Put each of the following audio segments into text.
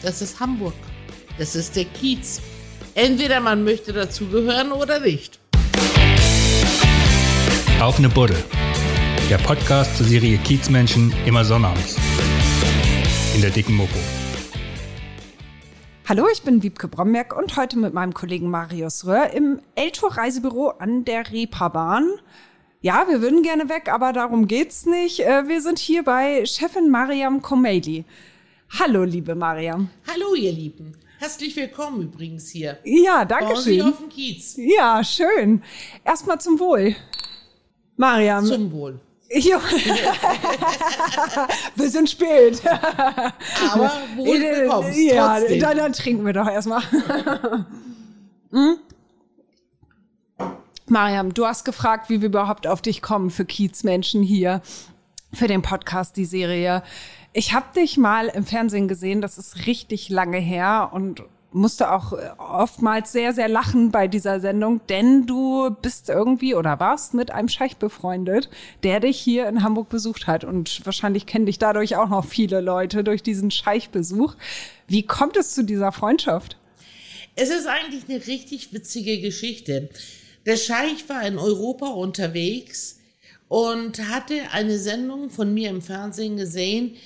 Das ist Hamburg. Das ist der Kiez. Entweder man möchte dazugehören oder nicht. Auf eine Buddel. Der Podcast zur Serie Kiezmenschen immer sonnabends. In der dicken Mopo. Hallo, ich bin Wiebke Bromberg und heute mit meinem Kollegen Marius Röhr im Eltour Reisebüro an der Reeperbahn. Ja, wir würden gerne weg, aber darum geht's nicht. Äh, wir sind hier bei Chefin Mariam Komeli. Hallo, liebe Mariam. Hallo, ihr Lieben. Herzlich willkommen übrigens hier. Ja, danke Sie schön. auf dem Kiez. Ja, schön. Erstmal zum Wohl. Mariam. Zum Wohl. Jo. wir sind spät. Aber wohl bekommst ja, dann, dann trinken wir doch erstmal. hm? Mariam, du hast gefragt, wie wir überhaupt auf dich kommen für Kiezmenschen hier, für den Podcast, die Serie. Ich habe dich mal im Fernsehen gesehen, das ist richtig lange her und musste auch äh, oftmals sehr, sehr lachen bei dieser Sendung, denn du bist irgendwie oder warst mit einem Scheich befreundet, der dich hier in Hamburg besucht hat. Und wahrscheinlich kennen dich dadurch auch noch viele Leute durch diesen Scheichbesuch. Wie kommt es zu dieser Freundschaft? Es ist eigentlich eine richtig witzige Geschichte. Der Scheich war in Europa unterwegs und hatte eine Sendung von mir im Fernsehen gesehen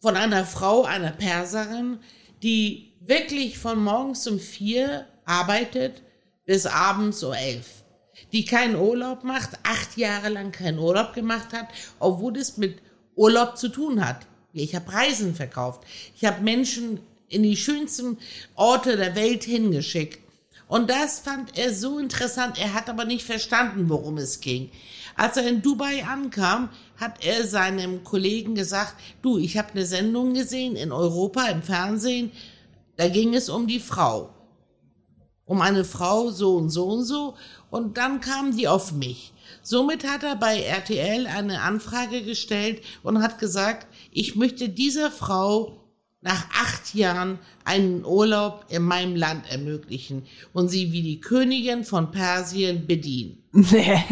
von einer Frau, einer Perserin, die wirklich von morgens um vier arbeitet bis abends um elf. Die keinen Urlaub macht, acht Jahre lang keinen Urlaub gemacht hat, obwohl es mit Urlaub zu tun hat. Ich habe Reisen verkauft. Ich habe Menschen in die schönsten Orte der Welt hingeschickt. Und das fand er so interessant. Er hat aber nicht verstanden, worum es ging. Als er in Dubai ankam, hat er seinem Kollegen gesagt, du, ich habe eine Sendung gesehen in Europa im Fernsehen, da ging es um die Frau. Um eine Frau so und so und so. Und dann kamen die auf mich. Somit hat er bei RTL eine Anfrage gestellt und hat gesagt, ich möchte dieser Frau nach acht Jahren einen Urlaub in meinem Land ermöglichen und sie wie die Königin von Persien bedienen. Nee.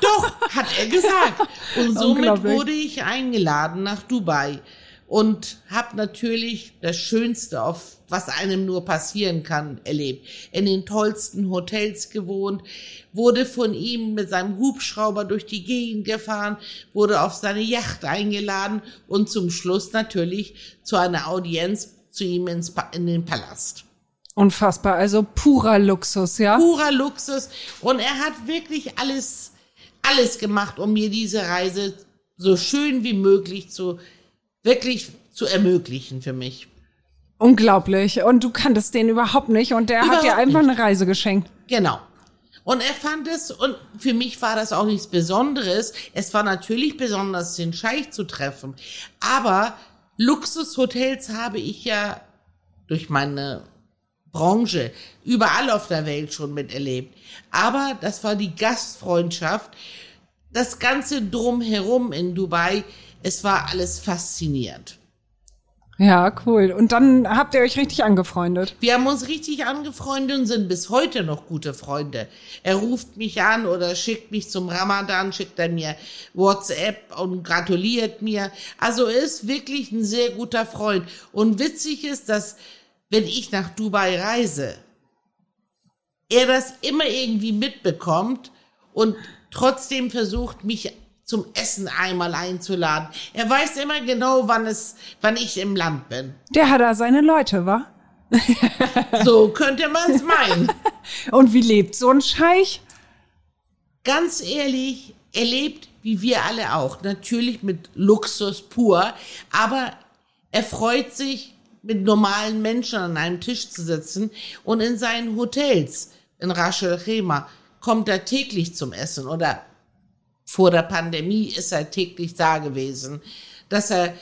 Doch, hat er gesagt. Und somit wurde ich eingeladen nach Dubai und habe natürlich das Schönste, auf was einem nur passieren kann, erlebt. In den tollsten Hotels gewohnt, wurde von ihm mit seinem Hubschrauber durch die Gegend gefahren, wurde auf seine Yacht eingeladen und zum Schluss natürlich zu einer Audienz zu ihm ins in den Palast Unfassbar, also purer Luxus, ja? purer Luxus. Und er hat wirklich alles, alles gemacht, um mir diese Reise so schön wie möglich zu, wirklich zu ermöglichen für mich. Unglaublich. Und du kanntest den überhaupt nicht und der hat Überhaupt dir einfach nicht. eine Reise geschenkt. Genau. Und er fand es, und für mich war das auch nichts Besonderes. Es war natürlich besonders, den Scheich zu treffen. Aber Luxushotels habe ich ja durch meine Branche überall auf der Welt schon miterlebt. Aber das war die Gastfreundschaft, das ganze drumherum in Dubai. Es war alles faszinierend. Ja, cool. Und dann habt ihr euch richtig angefreundet. Wir haben uns richtig angefreundet und sind bis heute noch gute Freunde. Er ruft mich an oder schickt mich zum Ramadan, schickt er mir WhatsApp und gratuliert mir. Also er ist wirklich ein sehr guter Freund. Und witzig ist, dass wenn ich nach Dubai reise, er das immer irgendwie mitbekommt und trotzdem versucht, mich zum Essen einmal einzuladen. Er weiß immer genau, wann es, wann ich im Land bin. Der hat da seine Leute, wa? So könnte man es meinen. Und wie lebt so ein Scheich? Ganz ehrlich, er lebt wie wir alle auch. Natürlich mit Luxus pur, aber er freut sich, mit normalen Menschen an einem Tisch zu sitzen und in seinen Hotels in Ras El Khaimah kommt er täglich zum Essen oder vor der Pandemie ist er täglich da gewesen, dass er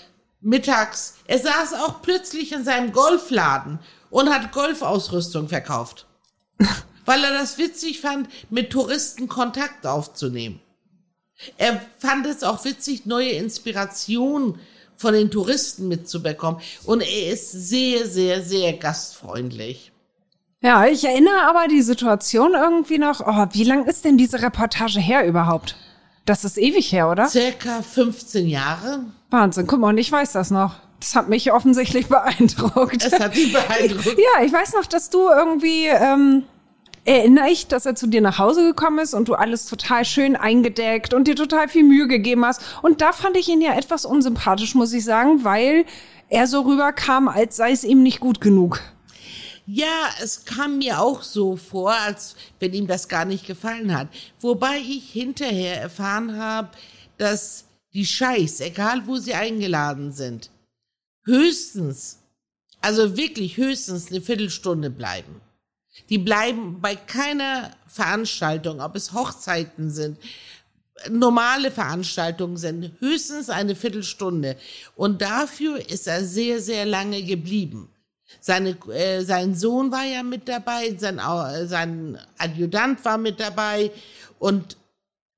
mittags, er saß auch plötzlich in seinem Golfladen und hat Golfausrüstung verkauft, weil er das witzig fand, mit Touristen Kontakt aufzunehmen. Er fand es auch witzig, neue Inspirationen von den Touristen mitzubekommen. Und er ist sehr, sehr, sehr gastfreundlich. Ja, ich erinnere aber die Situation irgendwie noch. Oh, wie lang ist denn diese Reportage her überhaupt? Das ist ewig her, oder? Circa 15 Jahre. Wahnsinn, guck mal, und ich weiß das noch. Das hat mich offensichtlich beeindruckt. Es hat dich beeindruckt. ja, ich weiß noch, dass du irgendwie, ähm, erinnere ich, dass er zu dir nach Hause gekommen ist und du alles total schön eingedeckt und dir total viel Mühe gegeben hast. Und da fand ich ihn ja etwas unsympathisch, muss ich sagen, weil er so rüberkam, als sei es ihm nicht gut genug. Ja, es kam mir auch so vor, als wenn ihm das gar nicht gefallen hat. Wobei ich hinterher erfahren habe, dass die Scheiß, egal wo sie eingeladen sind, höchstens, also wirklich höchstens eine Viertelstunde bleiben. Die bleiben bei keiner Veranstaltung, ob es Hochzeiten sind, normale Veranstaltungen sind, höchstens eine Viertelstunde. Und dafür ist er sehr, sehr lange geblieben. Seine, äh, sein Sohn war ja mit dabei, sein, äh, sein Adjutant war mit dabei und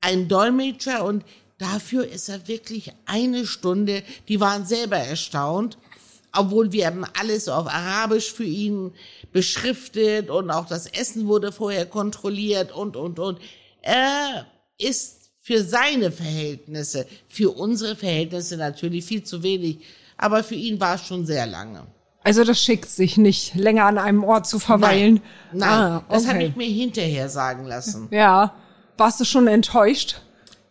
ein Dolmetscher und dafür ist er wirklich eine Stunde, die waren selber erstaunt, obwohl wir haben alles auf Arabisch für ihn beschriftet und auch das Essen wurde vorher kontrolliert und, und, und. Er ist für seine Verhältnisse, für unsere Verhältnisse natürlich viel zu wenig, aber für ihn war es schon sehr lange. Also das schickt sich nicht, länger an einem Ort zu verweilen. Nein, nein ah, okay. das habe ich mir hinterher sagen lassen. Ja, warst du schon enttäuscht?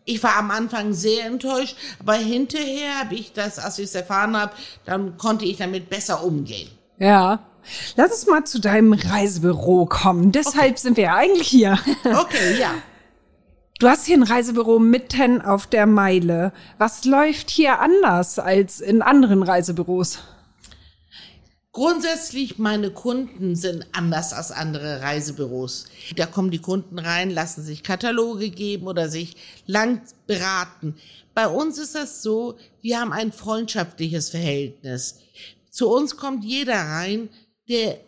Ich war am Anfang sehr enttäuscht, aber hinterher habe ich das, als ich es erfahren habe, dann konnte ich damit besser umgehen. Ja. Lass uns mal zu deinem Reisebüro kommen. Deshalb okay. sind wir ja eigentlich hier. Okay, ja. Du hast hier ein Reisebüro mitten auf der Meile. Was läuft hier anders als in anderen Reisebüros? Grundsätzlich, meine Kunden sind anders als andere Reisebüros. Da kommen die Kunden rein, lassen sich Kataloge geben oder sich lang beraten. Bei uns ist das so, wir haben ein freundschaftliches Verhältnis. Zu uns kommt jeder rein, der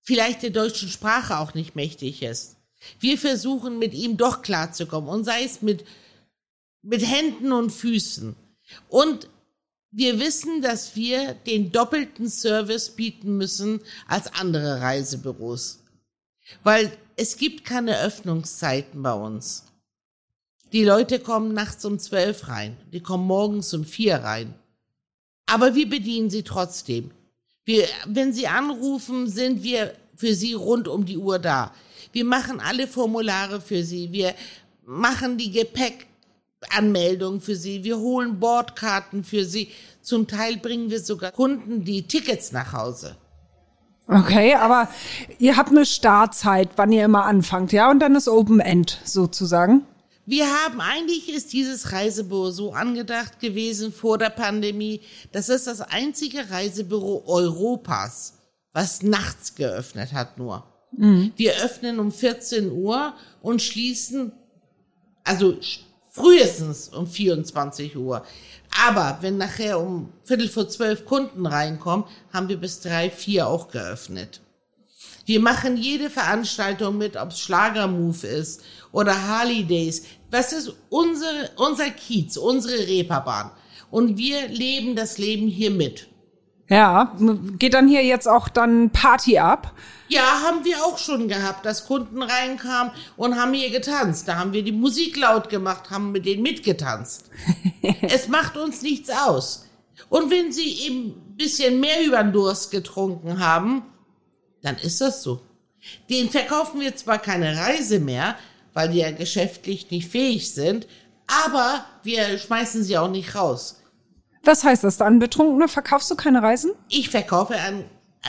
vielleicht der deutschen Sprache auch nicht mächtig ist. Wir versuchen mit ihm doch klarzukommen und sei es mit, mit Händen und Füßen. Und wir wissen, dass wir den doppelten Service bieten müssen als andere Reisebüros. Weil es gibt keine Öffnungszeiten bei uns. Die Leute kommen nachts um zwölf rein, die kommen morgens um vier rein. Aber wir bedienen sie trotzdem. Wir, wenn sie anrufen, sind wir für sie rund um die Uhr da. Wir machen alle Formulare für sie. Wir machen die Gepäck Anmeldung für sie, wir holen Bordkarten für sie. Zum Teil bringen wir sogar Kunden die Tickets nach Hause. Okay, aber ihr habt eine Startzeit, wann ihr immer anfangt, ja? Und dann ist Open End sozusagen. Wir haben eigentlich ist dieses Reisebüro so angedacht gewesen vor der Pandemie. Das ist das einzige Reisebüro Europas, was nachts geöffnet hat nur. Mhm. Wir öffnen um 14 Uhr und schließen, also frühestens um 24 Uhr. Aber wenn nachher um Viertel vor zwölf Kunden reinkommen, haben wir bis drei, vier auch geöffnet. Wir machen jede Veranstaltung mit, ob es Schlagermove ist oder Harley Days. Was ist unsere, unser Kiez, unsere Reeperbahn? Und wir leben das Leben hier mit. Ja, geht dann hier jetzt auch dann Party ab? Ja, haben wir auch schon gehabt, dass Kunden reinkamen und haben hier getanzt. Da haben wir die Musik laut gemacht, haben mit denen mitgetanzt. es macht uns nichts aus. Und wenn sie eben ein bisschen mehr über den Durst getrunken haben, dann ist das so. Den verkaufen wir zwar keine Reise mehr, weil die ja geschäftlich nicht fähig sind, aber wir schmeißen sie auch nicht raus. Was heißt das dann? Betrunkene verkaufst du keine Reisen? Ich verkaufe an,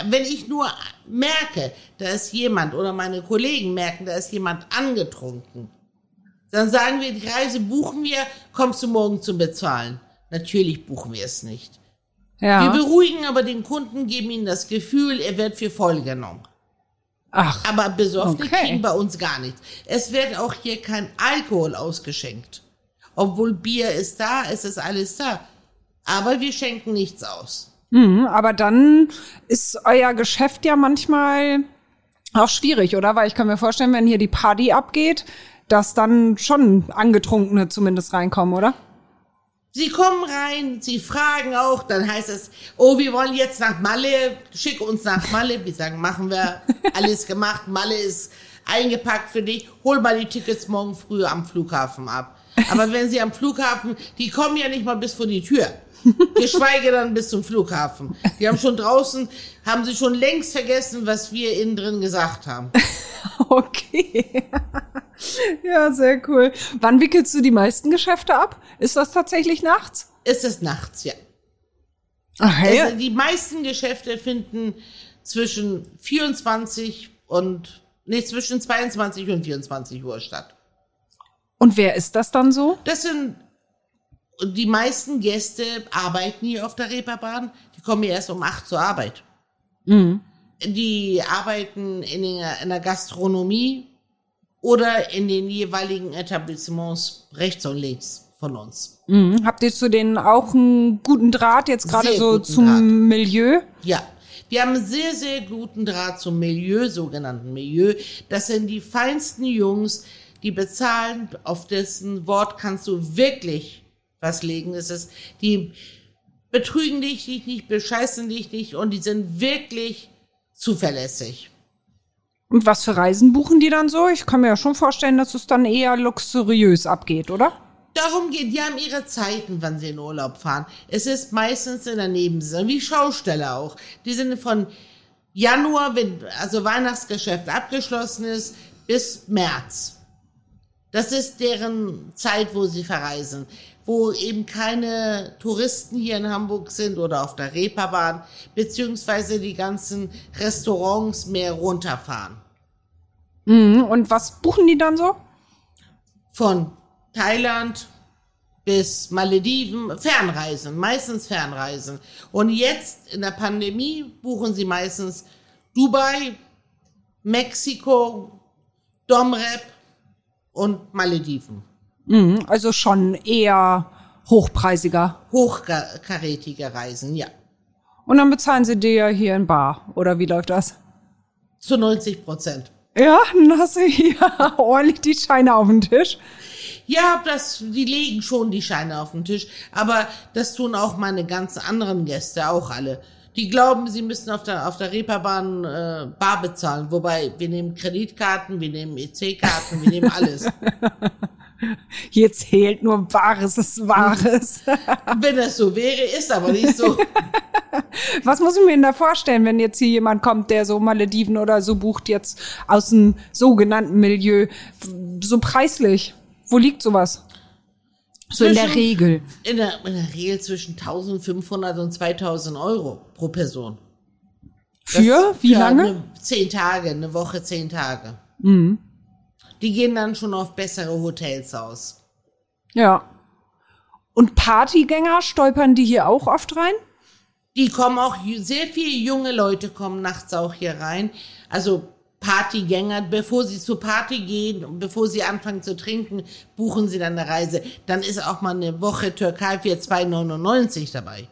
wenn ich nur merke, da ist jemand oder meine Kollegen merken, da ist jemand angetrunken, dann sagen wir, die Reise buchen wir, kommst du morgen zum Bezahlen. Natürlich buchen wir es nicht. Ja. Wir beruhigen aber den Kunden, geben ihnen das Gefühl, er wird für voll genommen. Ach. Aber besoffene okay. kriegen bei uns gar nichts. Es wird auch hier kein Alkohol ausgeschenkt. Obwohl Bier ist da, es ist alles da aber wir schenken nichts aus. Mhm, aber dann ist euer Geschäft ja manchmal auch schwierig, oder? Weil ich kann mir vorstellen, wenn hier die Party abgeht, dass dann schon Angetrunkene zumindest reinkommen, oder? Sie kommen rein, sie fragen auch, dann heißt es, oh, wir wollen jetzt nach Malle, schick uns nach Malle. Wir sagen, machen wir, alles gemacht, Malle ist eingepackt für dich, hol mal die Tickets morgen früh am Flughafen ab. Aber wenn sie am Flughafen, die kommen ja nicht mal bis vor die Tür. Geschweige dann bis zum Flughafen. Die haben schon draußen, haben sie schon längst vergessen, was wir innen drin gesagt haben. Okay. Ja, sehr cool. Wann wickelst du die meisten Geschäfte ab? Ist das tatsächlich nachts? Ist es nachts, ja. Ach, Also die meisten Geschäfte finden zwischen 24 und, nee, zwischen 22 und 24 Uhr statt. Und wer ist das dann so? Das sind die meisten Gäste arbeiten hier auf der Reeperbahn. Die kommen hier erst um acht zur Arbeit. Die arbeiten in der, in der Gastronomie oder in den jeweiligen Etablissements rechts und links von uns. Mhm. Habt ihr zu denen auch einen guten Draht jetzt gerade so zum Draht. Milieu? Ja. Wir haben sehr, sehr guten Draht zum Milieu, sogenannten Milieu. Das sind die feinsten Jungs, die bezahlen, auf dessen Wort kannst du wirklich was legen. Es ist, die betrügen dich nicht, bescheißen dich nicht und die sind wirklich zuverlässig. Und was für Reisen buchen die dann so? Ich kann mir ja schon vorstellen, dass es dann eher luxuriös abgeht, oder? Darum geht, die haben ihre Zeiten, wann sie in Urlaub fahren. Es ist meistens in der Nebensaison, wie Schausteller auch. Die sind von Januar, wenn also Weihnachtsgeschäft abgeschlossen ist, bis März. Das ist deren Zeit, wo sie verreisen. Wo eben keine Touristen hier in Hamburg sind oder auf der Reeperbahn, beziehungsweise die ganzen Restaurants mehr runterfahren. Mhm. Und was buchen die dann so? von Thailand bis Malediven, Fernreisen, meistens Fernreisen. Und jetzt in der Pandemie buchen sie meistens Dubai, Mexiko, Domrep und Malediven. Mhm. Also schon eher hochpreisiger. Hochkarätige Reisen, ja. Und dann bezahlen sie dir hier in Bar. Oder wie läuft das? Zu 90 Prozent. Ja, dann hast du hier ordentlich die Scheine auf dem Tisch. Ja, das, die legen schon die Scheine auf den Tisch, aber das tun auch meine ganzen anderen Gäste, auch alle. Die glauben, sie müssen auf der, auf der Reeperbahn äh, Bar bezahlen, wobei wir nehmen Kreditkarten, wir nehmen EC-Karten, wir nehmen alles. Hier zählt nur Wahres ist Wahres. Wenn das so wäre, ist aber nicht so. Was muss ich mir denn da vorstellen, wenn jetzt hier jemand kommt, der so Malediven oder so bucht, jetzt aus dem sogenannten Milieu, so preislich? Wo liegt sowas? So in der Zwischen- Regel. In der, in der Regel zwischen 1500 und 2000 Euro pro Person. Für wie Ja, lange? Eine, zehn Tage, eine Woche, zehn Tage. Mhm. Die gehen dann schon auf bessere Hotels aus. Ja. Und Partygänger stolpern die hier auch oft rein? Die kommen auch, sehr viele junge Leute kommen nachts auch hier rein. Also Partygänger, bevor sie zur Party gehen und bevor sie anfangen zu trinken, buchen sie dann eine Reise. Dann ist auch mal eine Woche Türkei für 2,99 dabei.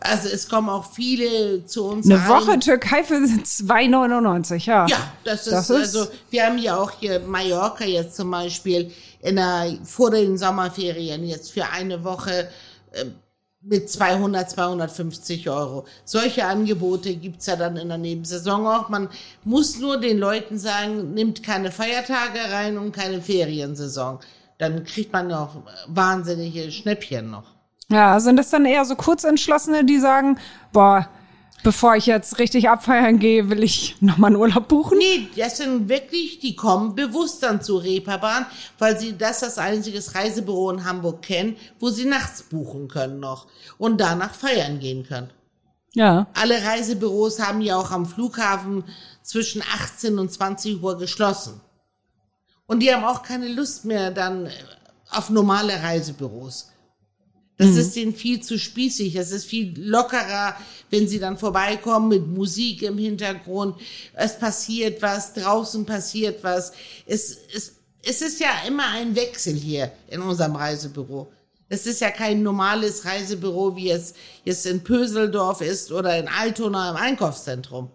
Also es kommen auch viele zu uns Eine rein. Woche Türkei für 2,99, ja. Ja, das ist, Das ist- also, wir haben ja auch hier Mallorca jetzt zum Beispiel in der, vor den Sommerferien jetzt für eine Woche äh, mit 200, 250 Euro. Solche Angebote gibt's ja dann in der Nebensaison auch. Man muss nur den Leuten sagen, nimmt keine Feiertage rein und keine Feriensaison. Dann kriegt man auch wahnsinnige Schnäppchen noch. Ja, sind das dann eher so Kurzentschlossene, die sagen, boah, bevor ich jetzt richtig abfeiern gehe, will ich nochmal einen Urlaub buchen? Nee, das sind wirklich, die kommen bewusst dann zur Reeperbahn, weil sie das das einziges Reisebüro in Hamburg kennen, wo sie nachts buchen können noch und danach feiern gehen können. Ja. Alle Reisebüros haben ja auch am Flughafen zwischen 18 und 20 Uhr geschlossen. Und die haben auch keine Lust mehr dann auf normale Reisebüros. Das ist denen viel zu spießig. Es ist viel lockerer, wenn sie dann vorbeikommen mit Musik im Hintergrund. Es passiert was, draußen passiert was. Es, es, es ist ja immer ein Wechsel hier in unserem Reisebüro. Es ist ja kein normales Reisebüro, wie es jetzt in Pöseldorf ist oder in Altona im Einkaufszentrum.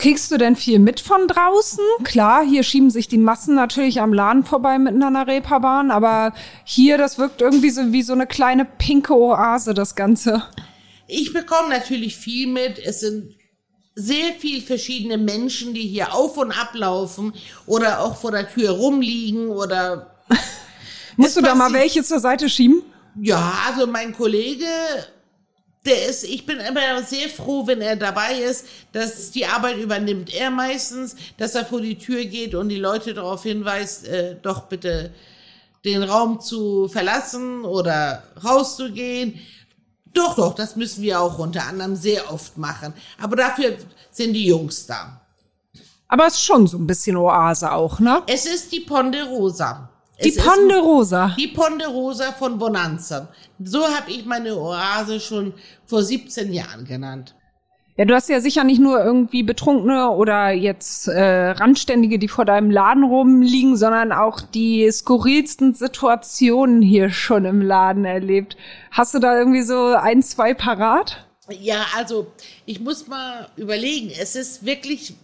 Kriegst du denn viel mit von draußen? Klar, hier schieben sich die Massen natürlich am Laden vorbei mitten an der Reeperbahn, aber hier, das wirkt irgendwie so wie so eine kleine pinke Oase, das Ganze. Ich bekomme natürlich viel mit. Es sind sehr viel verschiedene Menschen, die hier auf und ablaufen oder auch vor der Tür rumliegen oder Musst du da mal welche zur Seite schieben? Ja, also mein Kollege, der ist, ich bin immer sehr froh, wenn er dabei ist, dass die Arbeit übernimmt er meistens, dass er vor die Tür geht und die Leute darauf hinweist, äh, doch bitte den Raum zu verlassen oder rauszugehen. Doch, doch, das müssen wir auch unter anderem sehr oft machen. Aber dafür sind die Jungs da. Aber es ist schon so ein bisschen Oase auch, ne? Es ist die Ponderosa. Die Ponderosa. Die Ponderosa von Bonanza. So habe ich meine Oase schon vor 17 Jahren genannt. Ja, du hast ja sicher nicht nur irgendwie Betrunkene oder jetzt äh, Randständige, die vor deinem Laden rumliegen, sondern auch die skurrilsten Situationen hier schon im Laden erlebt. Hast du da irgendwie so ein, zwei parat? Ja, also ich muss mal überlegen. Es ist wirklich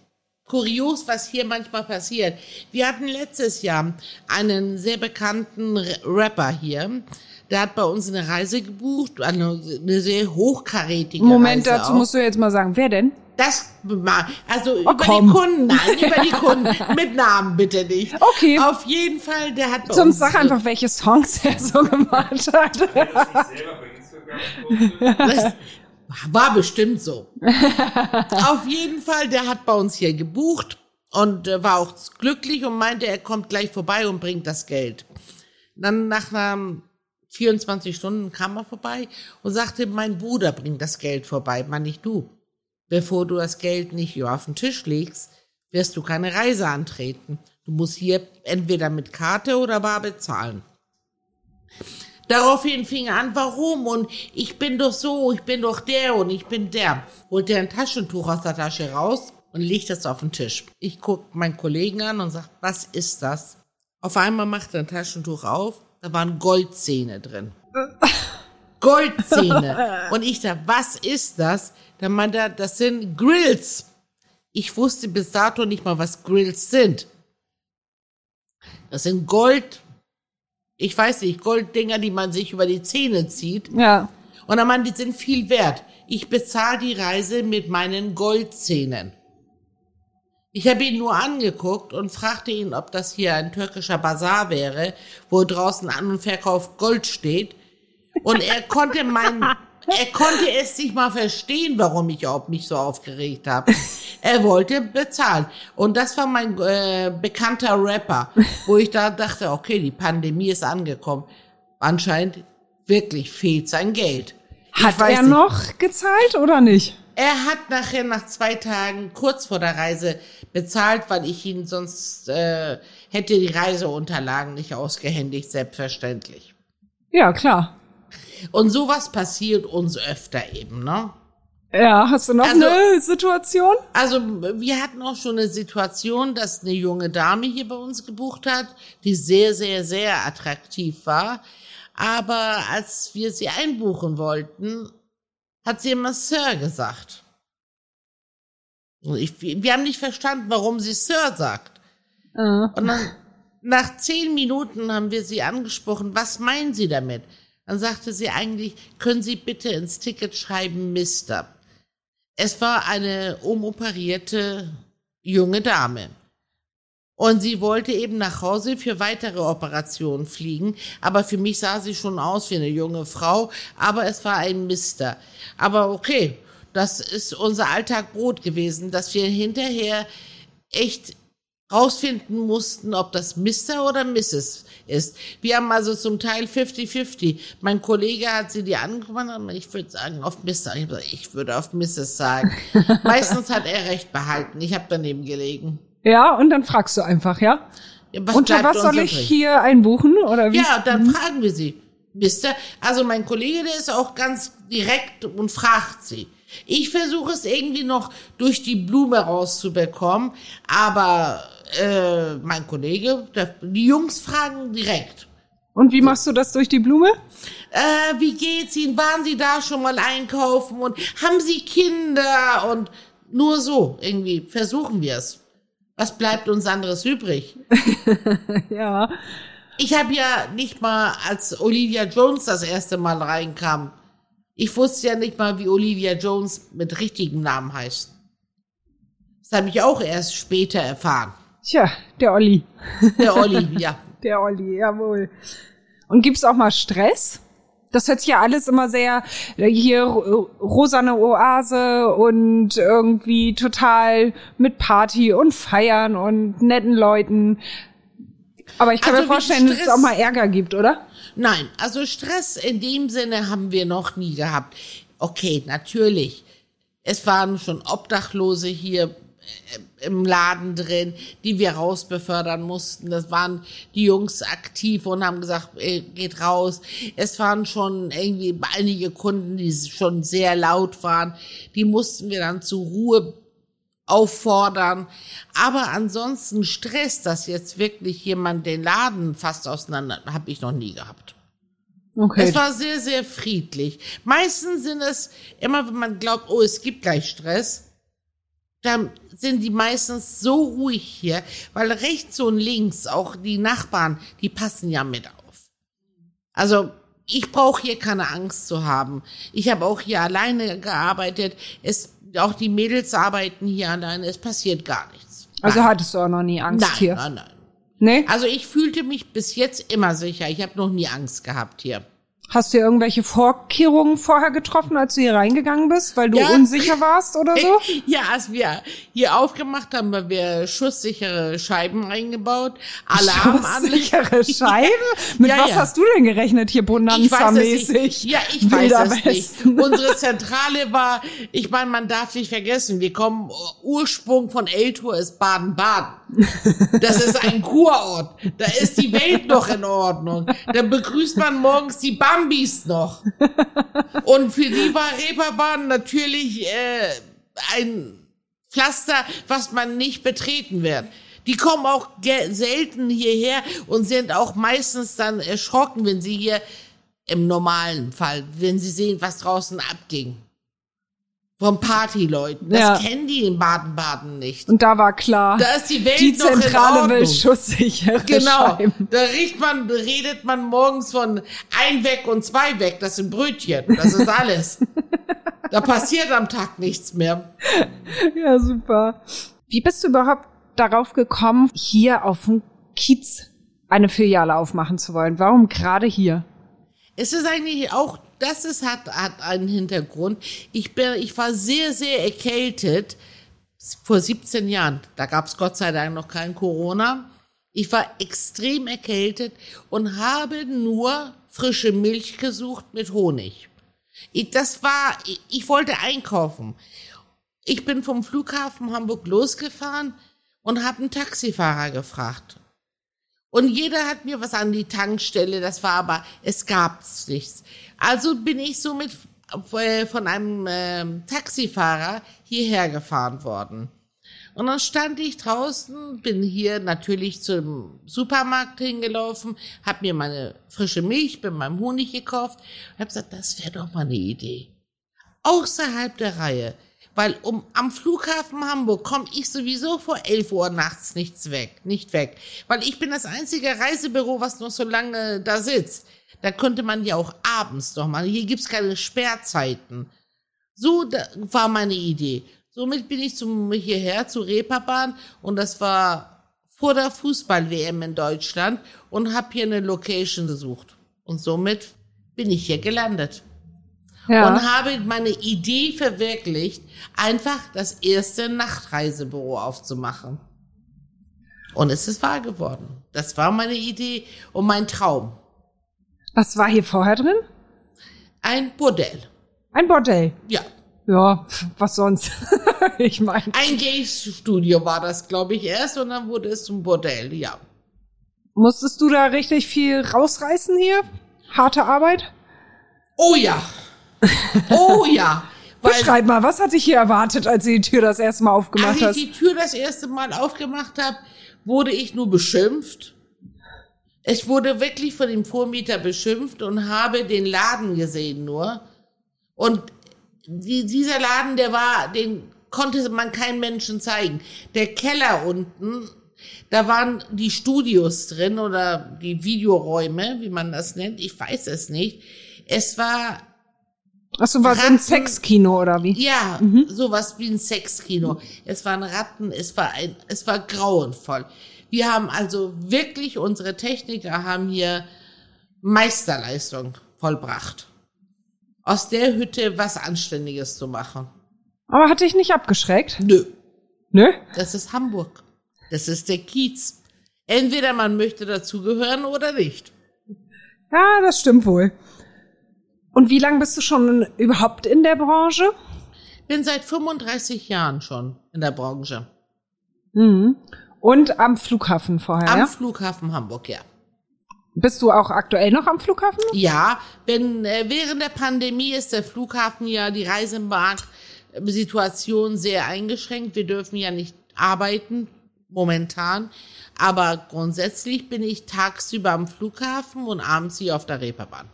kurios, was hier manchmal passiert. Wir hatten letztes Jahr einen sehr bekannten Rapper hier. Der hat bei uns eine Reise gebucht, eine, eine sehr hochkarätige Moment, Reise dazu auch. musst du jetzt mal sagen, wer denn? Das ma- also über komm. die Kunden, nein, über die Kunden mit Namen bitte nicht. Okay. Auf jeden Fall, der hat bei Sonst uns sag einfach, welche Songs er so gemacht hat. Das war bestimmt so. Auf jeden Fall, der hat bei uns hier gebucht und äh, war auch glücklich und meinte, er kommt gleich vorbei und bringt das Geld. Dann nach einer 24 Stunden kam er vorbei und sagte, mein Bruder bringt das Geld vorbei, man nicht du. Bevor du das Geld nicht auf den Tisch legst, wirst du keine Reise antreten. Du musst hier entweder mit Karte oder bar bezahlen. Daraufhin fing er an, warum? Und ich bin doch so, ich bin doch der und ich bin der. Holt er ein Taschentuch aus der Tasche raus und legt es auf den Tisch. Ich guck meinen Kollegen an und sag, was ist das? Auf einmal macht er ein Taschentuch auf, da waren Goldzähne drin. Goldzähne. Und ich dachte, was ist das? Dann meinte er, das sind Grills. Ich wusste bis dato nicht mal, was Grills sind. Das sind Gold, ich weiß nicht, Golddinger, die man sich über die Zähne zieht. Ja. Und dann meinte, die sind viel wert. Ich bezahle die Reise mit meinen Goldzähnen. Ich habe ihn nur angeguckt und fragte ihn, ob das hier ein türkischer Bazar wäre, wo draußen An- und Verkauf Gold steht. Und er konnte mein, er konnte es nicht mal verstehen, warum ich mich so aufgeregt habe. Er wollte bezahlen. Und das war mein äh, bekannter Rapper, wo ich da dachte, okay, die Pandemie ist angekommen. Anscheinend wirklich fehlt sein Geld. Hat er nicht. noch gezahlt oder nicht? Er hat nachher nach zwei Tagen kurz vor der Reise bezahlt, weil ich ihn sonst äh, hätte die Reiseunterlagen nicht ausgehändigt, selbstverständlich. Ja, klar. Und sowas passiert uns öfter eben, ne? Ja, hast du noch Also- eine Situation? Also wir hatten auch schon eine Situation, dass eine junge Dame hier bei uns gebucht hat, die sehr, sehr, sehr attraktiv war. Aber als wir sie einbuchen wollten, hat sie immer Sir gesagt. Ich, wir haben nicht verstanden, warum sie Sir sagt. Äh. Und dann nach zehn Minuten haben wir sie angesprochen, was meinen Sie damit? Dann sagte sie eigentlich, können Sie bitte ins Ticket schreiben, Mister. Es war eine umoperierte junge Dame. Und sie wollte eben nach Hause für weitere Operationen fliegen. Aber für mich sah sie schon aus wie eine junge Frau. Aber es war ein Mister. Aber okay, das ist unser Alltagbrot gewesen, dass wir hinterher echt rausfinden mussten, ob das Mr. oder Mrs. ist. Wir haben also zum Teil 50-50. Mein Kollege hat sie die angekommen und ich würde sagen auf Mr. Ich, würde auf Mrs. sagen. Meistens hat er recht behalten. Ich habe daneben gelegen. Ja, und dann fragst du einfach, ja? Ja, was Unter was soll ich übrig? hier einbuchen? Oder wie? Ja, dann fragen wir sie. Mister, also mein Kollege, der ist auch ganz direkt und fragt sie. Ich versuche es irgendwie noch durch die Blume rauszubekommen, aber äh, mein Kollege, der, die Jungs fragen direkt. Und wie machst du das durch die Blume? Äh, wie geht's Ihnen? Waren Sie da schon mal einkaufen und haben Sie Kinder? Und nur so irgendwie versuchen wir es. Was bleibt uns anderes übrig? Ja. Ich habe ja nicht mal, als Olivia Jones das erste Mal reinkam, ich wusste ja nicht mal, wie Olivia Jones mit richtigem Namen heißt. Das habe ich auch erst später erfahren. Tja, der Olli. Der Olli, ja. Der Olli, jawohl. Und gibt's auch mal Stress? Das hört sich ja alles immer sehr äh, hier rosane Oase und irgendwie total mit Party und Feiern und netten Leuten. Aber ich kann Also mir vorstellen, dass es auch mal Ärger gibt, oder? Nein, also Stress in dem Sinne haben wir noch nie gehabt. Okay, natürlich. Es waren schon Obdachlose hier äh, im Laden drin, die wir rausbefördern mussten. Das waren die Jungs aktiv und haben gesagt, äh, geht raus. Es waren schon irgendwie einige Kunden, die schon sehr laut waren. Die mussten wir dann zur Ruhe auffordern. Aber ansonsten Stress, dass jetzt wirklich jemand den Laden fast auseinander, habe ich noch nie gehabt. Okay. Es war sehr, sehr friedlich. Meistens sind es immer, wenn man glaubt, oh, es gibt gleich Stress, dann sind die meistens so ruhig hier, weil rechts und links auch die Nachbarn, die passen ja mit auf. Also ich brauche hier keine Angst zu haben. Ich habe auch hier alleine gearbeitet. Es, auch die Mädels arbeiten hier alleine. Es passiert gar nichts. also nein, hattest du auch noch nie Angst nein, hier? nein, nein. Nee? Also ich fühlte mich bis jetzt immer sicher. Ich habe noch nie Angst gehabt hier. Hast du irgendwelche Vorkehrungen vorher getroffen, als du hier reingegangen bist, weil du Ja. unsicher warst oder so? Ja, als wir hier aufgemacht haben, haben wir schusssichere Scheiben eingebaut, Alarmanlage. Sichere Scheiben? Mit Ja, was ja. hast du denn gerechnet hier Bonanza-mäßig? Ja, ich weiß es nicht. Unsere Zentrale war, ich meine, man darf nicht vergessen, wir kommen, Ursprung von Eltur ist Baden-Baden. Das ist ein Kurort. Da ist die Welt noch in Ordnung. Da begrüßt man morgens die Bambis noch. Und für die war Reeperbahn natürlich äh, ein Pflaster, was man nicht betreten wird. Die kommen auch selten hierher und sind auch meistens dann erschrocken, wenn sie hier im normalen Fall, wenn sie sehen, was draußen abging. Von Partyleuten. Das Ja. kennen die in Baden-Baden nicht. Und da war klar, Da ist die Welt die noch in Zentrale will schusssichere Genau. Scheiben. Da riecht man, redet man morgens von ein weg und zwei weg. Das sind Brötchen. Das ist alles. da passiert am Tag nichts mehr. Ja, super. Wie bist du überhaupt darauf gekommen, hier auf dem Kiez eine Filiale aufmachen zu wollen? Warum gerade hier? Es ist eigentlich auch, das ist, hat, hat einen Hintergrund. Ich bin, ich war sehr, sehr erkältet vor 17 Jahren. Da gab es Gott sei Dank noch kein Corona. Ich war extrem erkältet und habe nur frische Milch gesucht mit Honig. Ich, das war, ich, ich wollte einkaufen. Ich bin vom Flughafen Hamburg losgefahren und habe einen Taxifahrer gefragt. Und jeder hat mir was an die Tankstelle, das war aber, es gab's nichts. Also bin ich somit äh, von einem ähm, Taxifahrer hierher gefahren worden. Und dann stand ich draußen, bin hier natürlich zum Supermarkt hingelaufen, hab mir meine frische Milch mit meinem Honig gekauft und hab gesagt, das wäre doch mal eine Idee. Außerhalb der Reihe. Weil um, am Flughafen Hamburg komme ich sowieso vor 11 Uhr nachts nichts weg, nicht weg. Weil ich bin das einzige Reisebüro, was noch so lange da sitzt. Da könnte man ja auch abends noch mal. Hier gibt's keine Sperrzeiten. So da war meine Idee. Somit bin ich zum, hierher zu Reeperbahn und das war vor der Fußball-WM in Deutschland und habe hier eine Location gesucht. Und somit bin ich hier gelandet Ja. und habe meine Idee verwirklicht, einfach das erste Nachtreisebüro aufzumachen. Und es ist wahr geworden. Das war meine Idee und mein Traum. Was war hier vorher drin? Ein Bordell. Ein Bordell. Ja. Ja, was sonst? ich meine. Ein Gay-Studio war das, glaube ich, erst und dann wurde es zum Bordell, ja. Musstest du da richtig viel rausreißen hier? Harte Arbeit? Oh ja. Oh ja. Weil Beschreib mal, was hat dich hier erwartet, als du die Tür das erste Mal aufgemacht als ich hast? die Tür das erste Mal aufgemacht habe, wurde ich nur beschimpft. Ich wurde wirklich von dem Vormieter beschimpft und habe den Laden gesehen nur. Und die, dieser Laden, der war, den konnte man keinem Menschen zeigen. Der Keller unten, da waren die Studios drin oder die Videoräume, wie man das nennt. Ich weiß es nicht. Es war Ach so, war so ein Ratten- Sexkino oder wie? ja, sowas wie ein Sexkino. Es waren Ratten, es war ein, es war grauenvoll. Wir haben also wirklich, unsere Techniker haben hier Meisterleistung vollbracht. Aus der Hütte was Anständiges zu machen. Aber hat dich nicht abgeschreckt? Nö, Nö. das ist Hamburg. Das ist der Kiez. Entweder man möchte dazugehören oder nicht. Ja, das stimmt wohl. Und wie lange bist du schon überhaupt in der Branche? Bin seit 35 Jahren schon in der Branche. Mhm. Und am Flughafen vorher, Am ja? Flughafen Hamburg, ja. Bist du auch aktuell noch am Flughafen? Ja, wenn äh, während der Pandemie ist der Flughafen ja die Reisemarkt-Situation sehr eingeschränkt. Wir dürfen ja nicht arbeiten momentan, aber grundsätzlich bin ich tagsüber am Flughafen und abends hier auf der Reeperbahn.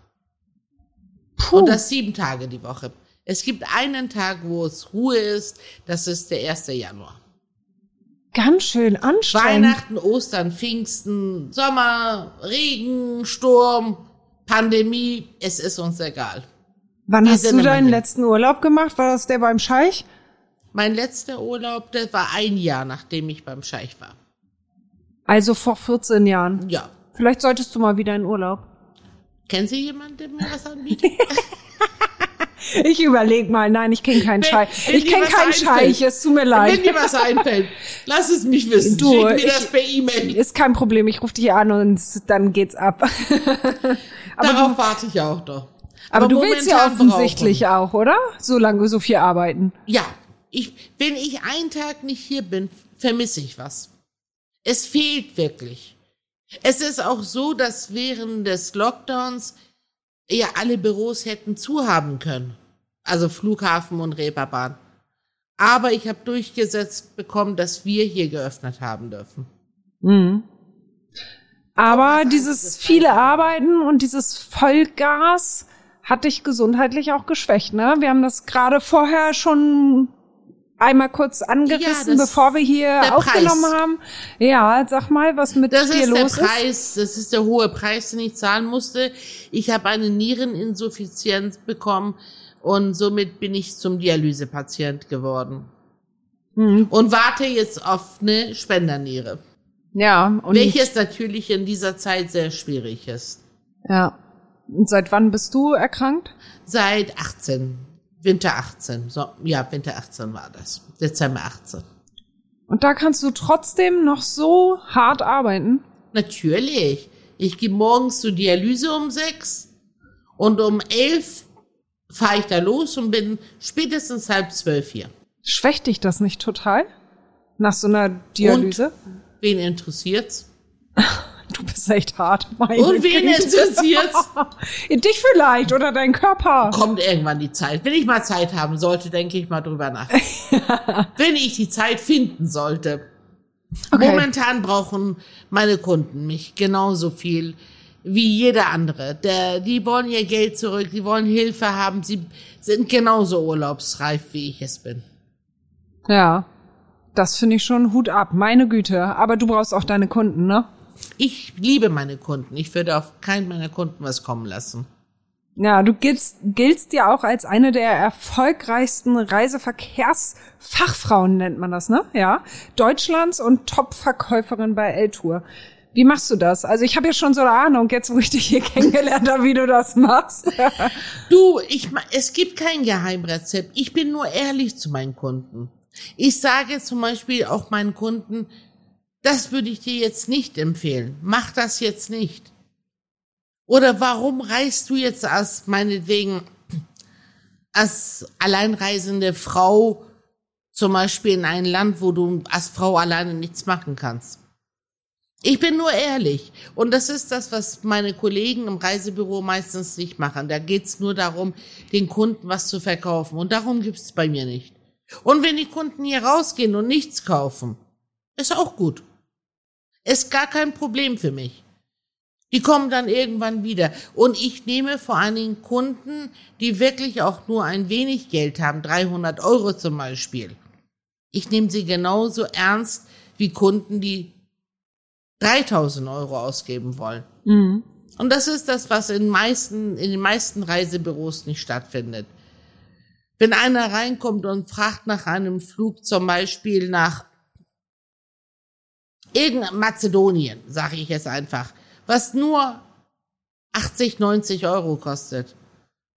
Puh. Und das sieben Tage die Woche. Es gibt einen Tag, wo es Ruhe ist. Das ist der 1. Januar. Ganz schön anstrengend. Weihnachten, Ostern, Pfingsten, Sommer, Regen, Sturm, Pandemie. Es ist uns egal. Wann wir hast du deinen letzten Urlaub gemacht? War das der beim Scheich? Mein letzter Urlaub, das war ein Jahr, nachdem ich beim Scheich war. Also vor 14 Jahren. Ja. Vielleicht solltest du mal wieder in Urlaub. Kennen Sie jemanden, der mir was anbietet? Ich überleg mal. Nein, ich kenne keinen Scheich. wenn Ich kenne keinen. Scheich. Es tut mir leid. Wenn dir was einfällt, lass es mich wissen. Du, Schick mir ich- das per E-Mail. Ist kein Problem. Ich rufe dich an und dann geht's ab. aber Darauf du, warte ich auch doch. aber du willst ja offensichtlich brauchen- auch, oder? Solange wir so viel arbeiten. Ja, ich, wenn ich einen Tag nicht hier bin, vermisse ich was. Es fehlt wirklich. Es ist auch so, dass während des Lockdowns ja alle Büros hätten zuhaben können. Also Flughafen und Reeperbahn. Aber ich habe durchgesetzt bekommen, dass wir hier geöffnet haben dürfen. Mhm. Aber dieses viele. Arbeiten und dieses Vollgas hat dich gesundheitlich auch geschwächt, ne? Wir haben das gerade vorher schon einmal kurz angerissen, das- bevor wir hier der aufgenommen Preis. haben. Ja, sag mal, was mit Das dir ist der los ist. Preis, das ist der hohe Preis, den ich zahlen musste. Ich habe eine Niereninsuffizienz bekommen und somit bin ich zum Dialysepatient geworden. Mhm. Und warte jetzt auf eine Spenderniere. Ja, und welches natürlich in dieser Zeit sehr schwierig ist. ja. Und seit wann bist du erkrankt? Seit 18, Winter 18, so, ja, Winter 18 war das, Dezember 18. Und da kannst du trotzdem noch so hart arbeiten. Natürlich. Ich gehe morgens zur Dialyse um sechs und um elf fahre ich da los und bin spätestens halb zwölf hier. Schwächt dich das nicht total? Nach so einer Dialyse? Wen interessiert's? Du bist echt hart. Meine Und wen interessiert's? Dich vielleicht oder dein Körper. Kommt irgendwann die Zeit. Wenn ich mal Zeit haben sollte, denke ich mal drüber nach. Wenn ich die Zeit finden sollte. Okay. Momentan brauchen meine Kunden mich genauso viel wie jeder andere. Der, die wollen ihr Geld zurück, die wollen Hilfe haben, sie sind genauso urlaubsreif, wie ich es bin. Ja. Das finde ich schon Hut ab. Meine Güte. Aber du brauchst auch deine Kunden, ne? Ich liebe meine Kunden. Ich würde auf keinen meiner Kunden was kommen lassen. Ja, du giltst, giltst ja auch als eine der erfolgreichsten Reiseverkehrsfachfrauen, nennt man das, ne? Ja. Deutschlands und Top-Verkäuferin bei L-Tour. Wie machst du das? Also ich habe ja schon so eine Ahnung, jetzt wo ich dich hier kennengelernt habe, wie du das machst. Du, ich, es gibt kein Geheimrezept. Ich bin nur ehrlich zu meinen Kunden. Ich sage zum Beispiel auch meinen Kunden, das würde ich dir jetzt nicht empfehlen. Mach das jetzt nicht. Oder warum reist du jetzt als meinetwegen als alleinreisende Frau zum Beispiel in ein Land, wo du als Frau alleine nichts machen kannst? Ich bin nur ehrlich. Und das ist das, was meine Kollegen im Reisebüro meistens nicht machen. Da geht's nur darum, den Kunden was zu verkaufen. Und darum gibt's bei mir nicht. Und wenn die Kunden hier rausgehen und nichts kaufen, ist auch gut. Ist gar kein Problem für mich. Die kommen dann irgendwann wieder. Und ich nehme vor allen Dingen Kunden, die wirklich auch nur ein wenig Geld haben, 300 Euro zum Beispiel. Ich nehme sie genauso ernst wie Kunden, die 3000 Euro ausgeben wollen. Mhm. Und das ist das, was in, meisten, in den meisten Reisebüros nicht stattfindet. Wenn einer reinkommt und fragt nach einem Flug zum Beispiel nach irgendeinem Mazedonien, sage ich jetzt einfach, was nur 80, 90 Euro kostet,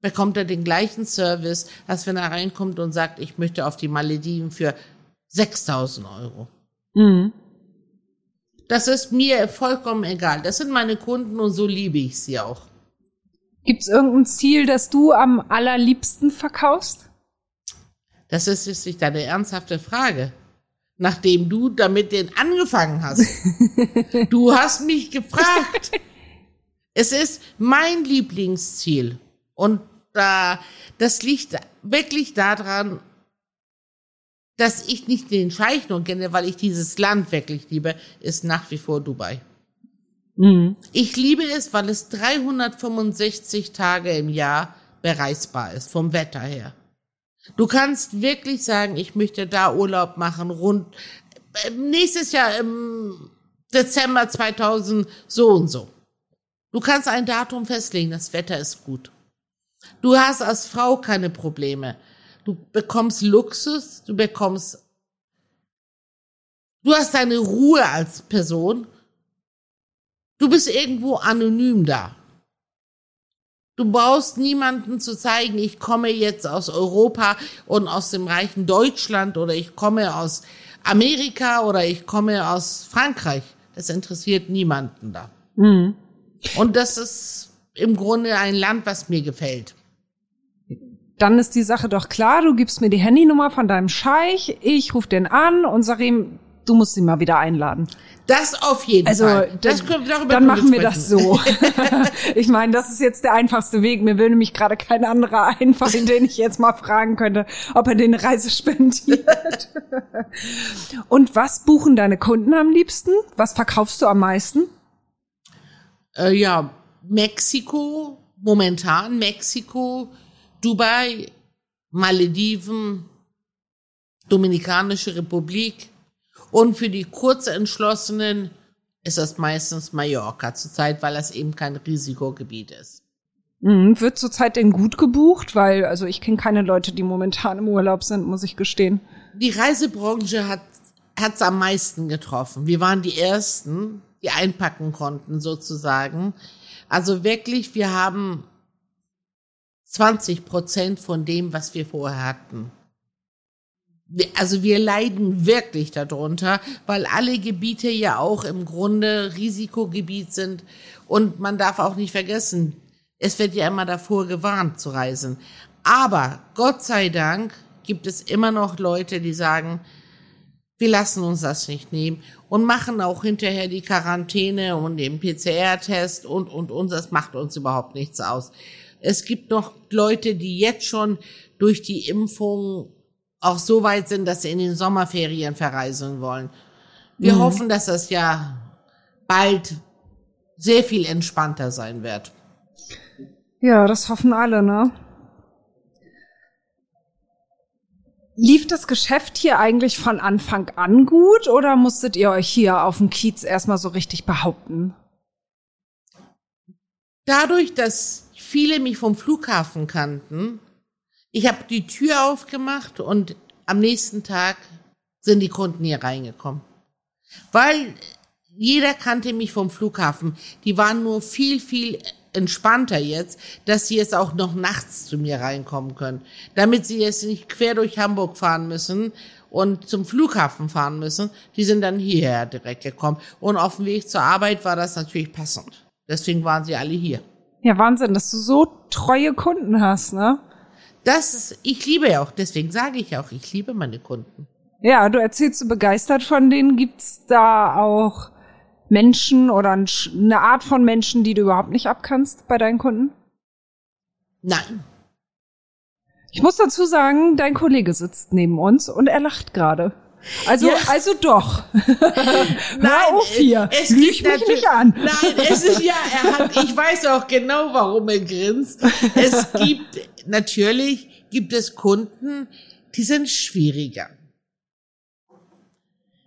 bekommt er den gleichen Service, als wenn er reinkommt und sagt, ich möchte auf die Malediven für 6000 Euro. Mhm. Das ist mir vollkommen egal. Das sind meine Kunden und so liebe ich sie auch. Gibt es irgendein Ziel, das du am allerliebsten verkaufst? Das ist jetzt nicht deine ernsthafte Frage. Nachdem du damit den angefangen hast. du hast mich gefragt. Es ist mein Lieblingsziel. Und da, das liegt wirklich daran, dass ich nicht den Scheich nur kenne, weil ich dieses Land wirklich liebe, ist nach wie vor Dubai. Mhm. Ich liebe es, weil es 365 Tage im Jahr bereisbar ist, vom Wetter her. Du kannst wirklich sagen, ich möchte da Urlaub machen, rund, äh, nächstes Jahr im Dezember 2000 so und so. Du kannst ein Datum festlegen, das Wetter ist gut. Du hast als Frau keine Probleme. Du bekommst Luxus, du bekommst, du hast deine Ruhe als Person. Du bist irgendwo anonym da. Du brauchst niemanden zu zeigen, ich komme jetzt aus Europa und aus dem reichen Deutschland oder ich komme aus Amerika oder ich komme aus Frankreich. Das interessiert niemanden da. Mhm. Und das ist im Grunde ein Land, was mir gefällt dann ist die Sache doch klar, du gibst mir die Handynummer von deinem Scheich, ich rufe den an und sag ihm, du musst ihn mal wieder einladen. Das auf jeden also, Fall. Das, können, darüber dann machen wir das so. ich meine, das ist jetzt der einfachste Weg. Mir will nämlich gerade kein anderer einfallen, den ich jetzt mal fragen könnte, ob er den Reise spendiert. und was buchen deine Kunden am liebsten? Was verkaufst du am meisten? Äh, ja, Mexiko, momentan Mexiko, Dubai, Malediven, Dominikanische Republik und für die Kurzentschlossenen ist das meistens Mallorca zurzeit, weil das eben kein Risikogebiet ist. Mhm, wird zurzeit denn gut gebucht? Weil, also ich kenne keine Leute, die momentan im Urlaub sind, muss ich gestehen. Die Reisebranche hat es am meisten getroffen. Wir waren die Ersten, die einpacken konnten sozusagen. Also wirklich, wir haben 20 Prozent von dem, was wir vorher hatten. Also wir leiden wirklich darunter, weil alle Gebiete ja auch im Grunde Risikogebiet sind. Und man darf auch nicht vergessen, es wird ja immer davor gewarnt zu reisen. Aber Gott sei Dank gibt es immer noch Leute, die sagen, wir lassen uns das nicht nehmen und machen auch hinterher die Quarantäne und den PCR-Test und, und, und, das macht uns überhaupt nichts aus. Es gibt noch Leute, die jetzt schon durch die Impfung auch so weit sind, dass sie in den Sommerferien verreisen wollen. Wir mhm. hoffen, dass das ja bald sehr viel entspannter sein wird. Ja, das hoffen alle, ne? Lief das Geschäft hier eigentlich von Anfang an gut oder musstet ihr euch hier auf dem Kiez erstmal so richtig behaupten? Dadurch, dass viele mich vom Flughafen kannten. Ich habe die Tür aufgemacht und am nächsten Tag sind die Kunden hier reingekommen. Weil jeder kannte mich vom Flughafen. Die waren nur viel, viel entspannter jetzt, dass sie jetzt auch noch nachts zu mir reinkommen können. Damit sie jetzt nicht quer durch Hamburg fahren müssen und zum Flughafen fahren müssen. Die sind dann hierher direkt gekommen. Und auf dem Weg zur Arbeit war das natürlich passend. Deswegen waren sie alle hier. Ja, Wahnsinn, dass du so treue Kunden hast, ne? Das, ich liebe ja auch, deswegen sage ich auch, ich liebe meine Kunden. Ja, du erzählst so begeistert von denen. Gibt's da auch Menschen oder eine Art von Menschen, die du überhaupt nicht abkannst bei deinen Kunden? Nein. Ich muss dazu sagen, dein Kollege sitzt neben uns und er lacht gerade. Also, ja. also doch. Nein, auf hier. Es Lüg mich nicht an. Nein, es ist ja, er hat, ich weiß auch genau, warum er grinst. Es gibt, natürlich gibt es Kunden, die sind schwieriger.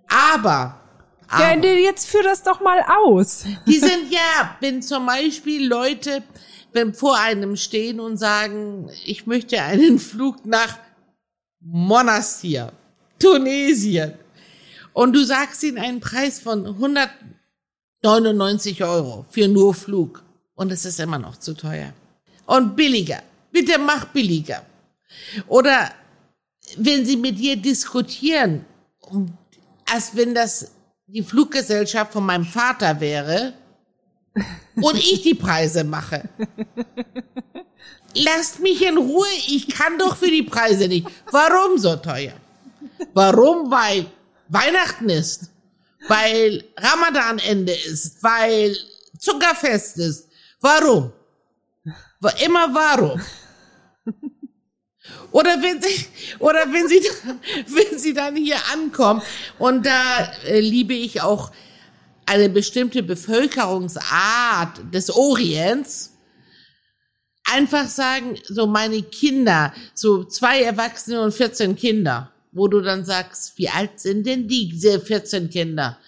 Aber, aber ja, jetzt führ das doch mal aus. Die sind ja, wenn zum Beispiel Leute wenn vor einem stehen und sagen, ich möchte einen Flug nach Monastir Tunesien. Und du sagst ihnen einen Preis von 199 Euro für nur Flug Und es ist immer noch zu teuer. Und billiger. Bitte mach billiger. Oder wenn sie mit dir diskutieren, als wenn das die Fluggesellschaft von meinem Vater wäre und ich die Preise mache. Lasst mich in Ruhe, ich kann doch für die Preise nicht. Warum so teuer? Warum? Weil Weihnachten ist, weil Ramadan-Ende ist, weil Zuckerfest ist. Warum? Immer warum? Oder wenn sie, oder wenn sie, wenn sie dann hier ankommen. Und da äh, liebe ich auch eine bestimmte Bevölkerungsart des Orients. Einfach sagen, so meine Kinder, so zwei Erwachsene und 14 Kinder, wo du dann sagst, wie alt sind denn diese 14 Kinder?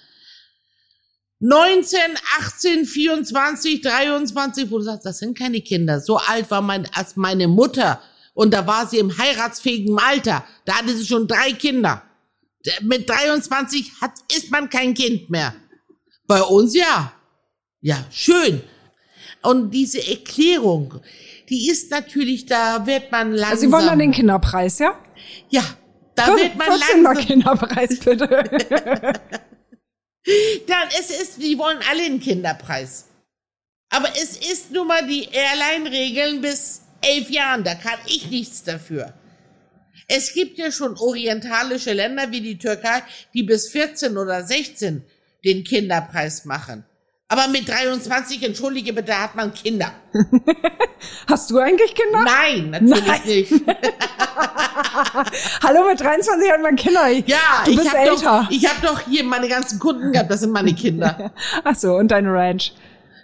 19, 18, 24, 23, wo du sagst, das sind keine Kinder. So alt war mein, als meine Mutter und da war sie im heiratsfähigen Alter. Da hatte sie schon drei Kinder. Mit 23 hat, ist man kein Kind mehr. Bei uns ja. Ja, schön. Und diese Erklärung, die ist natürlich, da wird man langsam. Also Sie wollen dann den Kinderpreis, ja? Ja, da wird man langsam. Kinderpreis, bitte. dann, es ist, die wollen alle einen Kinderpreis. Aber es ist nun mal die Airline-Regeln bis elf Jahren, da kann ich nichts dafür. Es gibt ja schon orientalische Länder wie die Türkei, die bis 14 oder 16 den Kinderpreis machen. Aber mit 23, entschuldige bitte, hat man Kinder. Hast du eigentlich Kinder? Nein, natürlich Nein. nicht. Hallo, mit 23 hat man Kinder. Ja, du bist ich habe älter. Doch, ich habe doch hier meine ganzen Kunden gehabt, das sind meine Kinder. Ach so, und deine Ranch.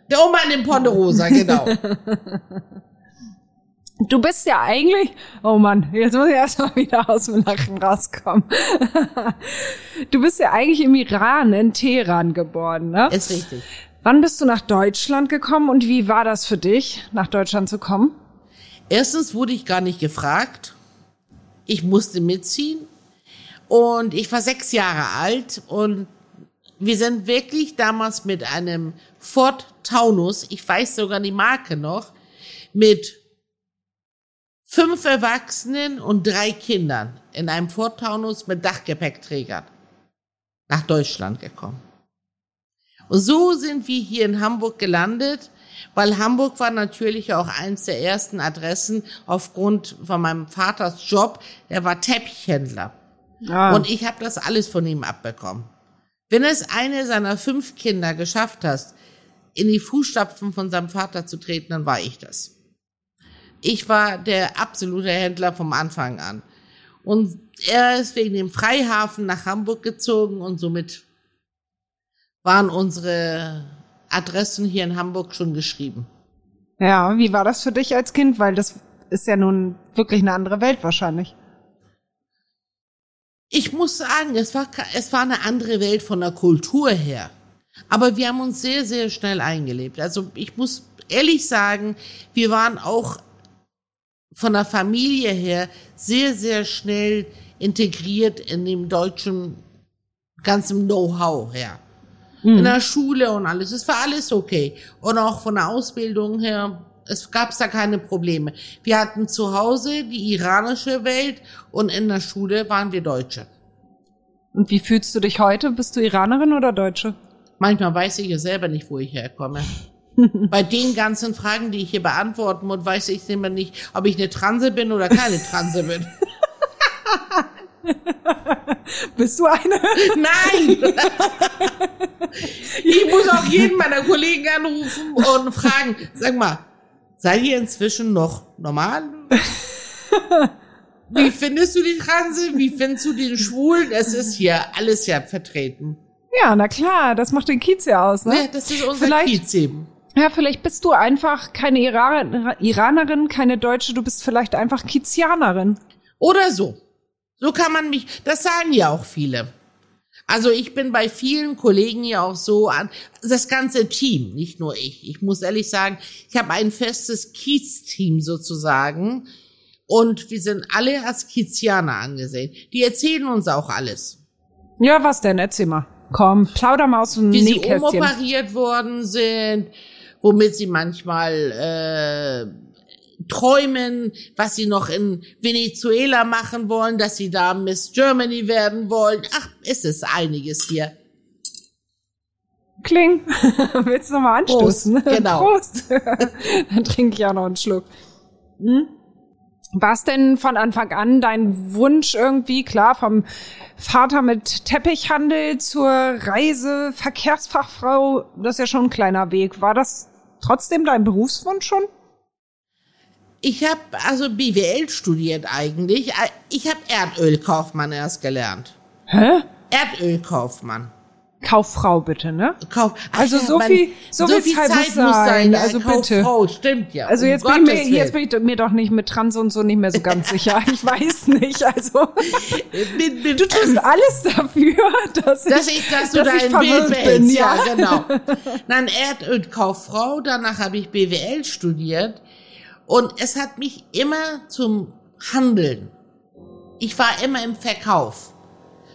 Der Oma in Ponderosa, genau. Du bist ja eigentlich, oh Mann, jetzt muss ich erstmal wieder aus dem Lachen rauskommen. Du bist ja eigentlich im Iran, in Teheran geboren, ne? Ist richtig. Wann bist du nach Deutschland gekommen und wie war das für dich, nach Deutschland zu kommen? Erstens wurde ich gar nicht gefragt. Ich musste mitziehen. Und ich war sechs Jahre alt und wir sind wirklich damals mit einem Ford Taunus, ich weiß sogar die Marke noch, mit fünf Erwachsenen und drei Kindern in einem Ford Taunus mit Dachgepäckträgern nach Deutschland gekommen. Und so sind wir hier in Hamburg gelandet, weil Hamburg war natürlich auch eins der ersten Adressen aufgrund von meinem Vaters Job. Er war Teppichhändler. Ah. Und ich habe das alles von ihm abbekommen. Wenn es eine seiner fünf Kinder geschafft hat, in die Fußstapfen von seinem Vater zu treten, dann war ich das. Ich war der absolute Händler vom Anfang an. Und er ist wegen dem Freihafen nach Hamburg gezogen und somit waren unsere Adressen hier in Hamburg schon geschrieben. Ja, wie war das für dich als Kind? Weil das ist ja nun wirklich eine andere Welt wahrscheinlich. Ich muss sagen, es war, es war eine andere Welt von der Kultur her. Aber wir haben uns sehr, sehr schnell eingelebt. Also ich muss ehrlich sagen, wir waren auch von der Familie her sehr, sehr schnell integriert in dem deutschen ganzen Know-how her. Mhm. In der Schule und alles. Es war alles okay. Und auch von der Ausbildung her, es gab da keine Probleme. Wir hatten zu Hause die iranische Welt und in der Schule waren wir Deutsche. Und wie fühlst du dich heute? Bist du Iranerin oder Deutsche? Manchmal weiß ich ja selber nicht, wo ich herkomme. Bei den ganzen Fragen, die ich hier beantworten muss, weiß ich immer nicht, ob ich eine Transe bin oder keine Transe bin. Bist du eine? Nein! ich muss auch jeden meiner Kollegen anrufen und fragen, sag mal, seid ihr inzwischen noch normal? Wie findest du die Transe? Wie findest du den Schwulen? Es ist hier alles ja vertreten. Ja, na klar, das macht den Kiez ja aus, ne? Ja, das ist unser Vielleicht, Kiez eben. Ja, vielleicht bist du einfach keine Ira Iranerin, keine Deutsche, du bist vielleicht einfach Kizianerin. Oder so. So kann man mich, das sagen ja auch viele. Also ich bin bei vielen Kollegen ja auch so an, das ganze Team, nicht nur ich. Ich muss ehrlich sagen, ich habe ein festes Kiez-Team sozusagen und wir sind alle als Kizianer angesehen. Die erzählen uns auch alles. Ja, was denn? Erzähl mal. Komm, plauder mal aus dem Wie sie umoperiert worden sind, womit sie manchmal äh, träumen, was sie noch in Venezuela machen wollen, dass sie da Miss Germany werden wollen. Ach, ist es einiges hier. Kling. Willst du nochmal anstoßen? Prost, genau. Prost. Dann trinke ich auch noch einen Schluck. Hm? War es denn von Anfang an dein Wunsch irgendwie, klar, vom Vater mit Teppichhandel zur Reise, Verkehrsfachfrau, das ist ja schon ein kleiner Weg. War das trotzdem dein Berufswunsch schon? Ich habe also BWL studiert eigentlich. Ich habe Erdölkaufmann erst gelernt. Hä? Erdölkaufmann. Kauffrau bitte, ne? Kauf. Also so viel- so viel Zeit muss sein, ja, also bitte. Kauffrau, stimmt ja. Also um jetzt, bin ich, mir, Gottes jetzt bin ich mir doch nicht mit Trans und so nicht mehr so ganz sicher. Ich weiß nicht. Also Bin- bin- du tust alles dafür, dass, dass ich, ich, dass du dass ich dein verwirrt Bild bin. Ja, ja. genau. Nein, Erdölkauffrau, danach habe ich BWL studiert und es hat mich immer zum Handeln. Ich war immer im Verkauf.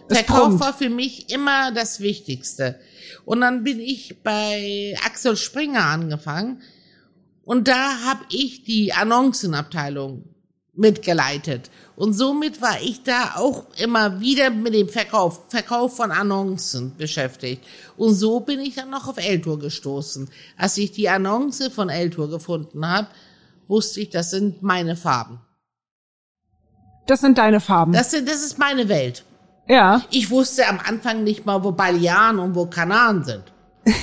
Es Verkauf brummt. war für mich immer das Wichtigste. Und dann bin ich bei Axel Springer angefangen und da habe ich die Annoncenabteilung mitgeleitet. Und somit war ich da auch immer wieder mit dem Verkauf, Verkauf von Annoncen beschäftigt. Und so bin ich dann noch auf Eltour gestoßen. Als ich die Annonce von Eltour gefunden habe, wusste ich, das sind meine Farben. das sind deine Farben. Das, sind, das ist meine Welt. ja. Ich wusste am Anfang nicht mal, wo Balearen und wo Kanaren sind.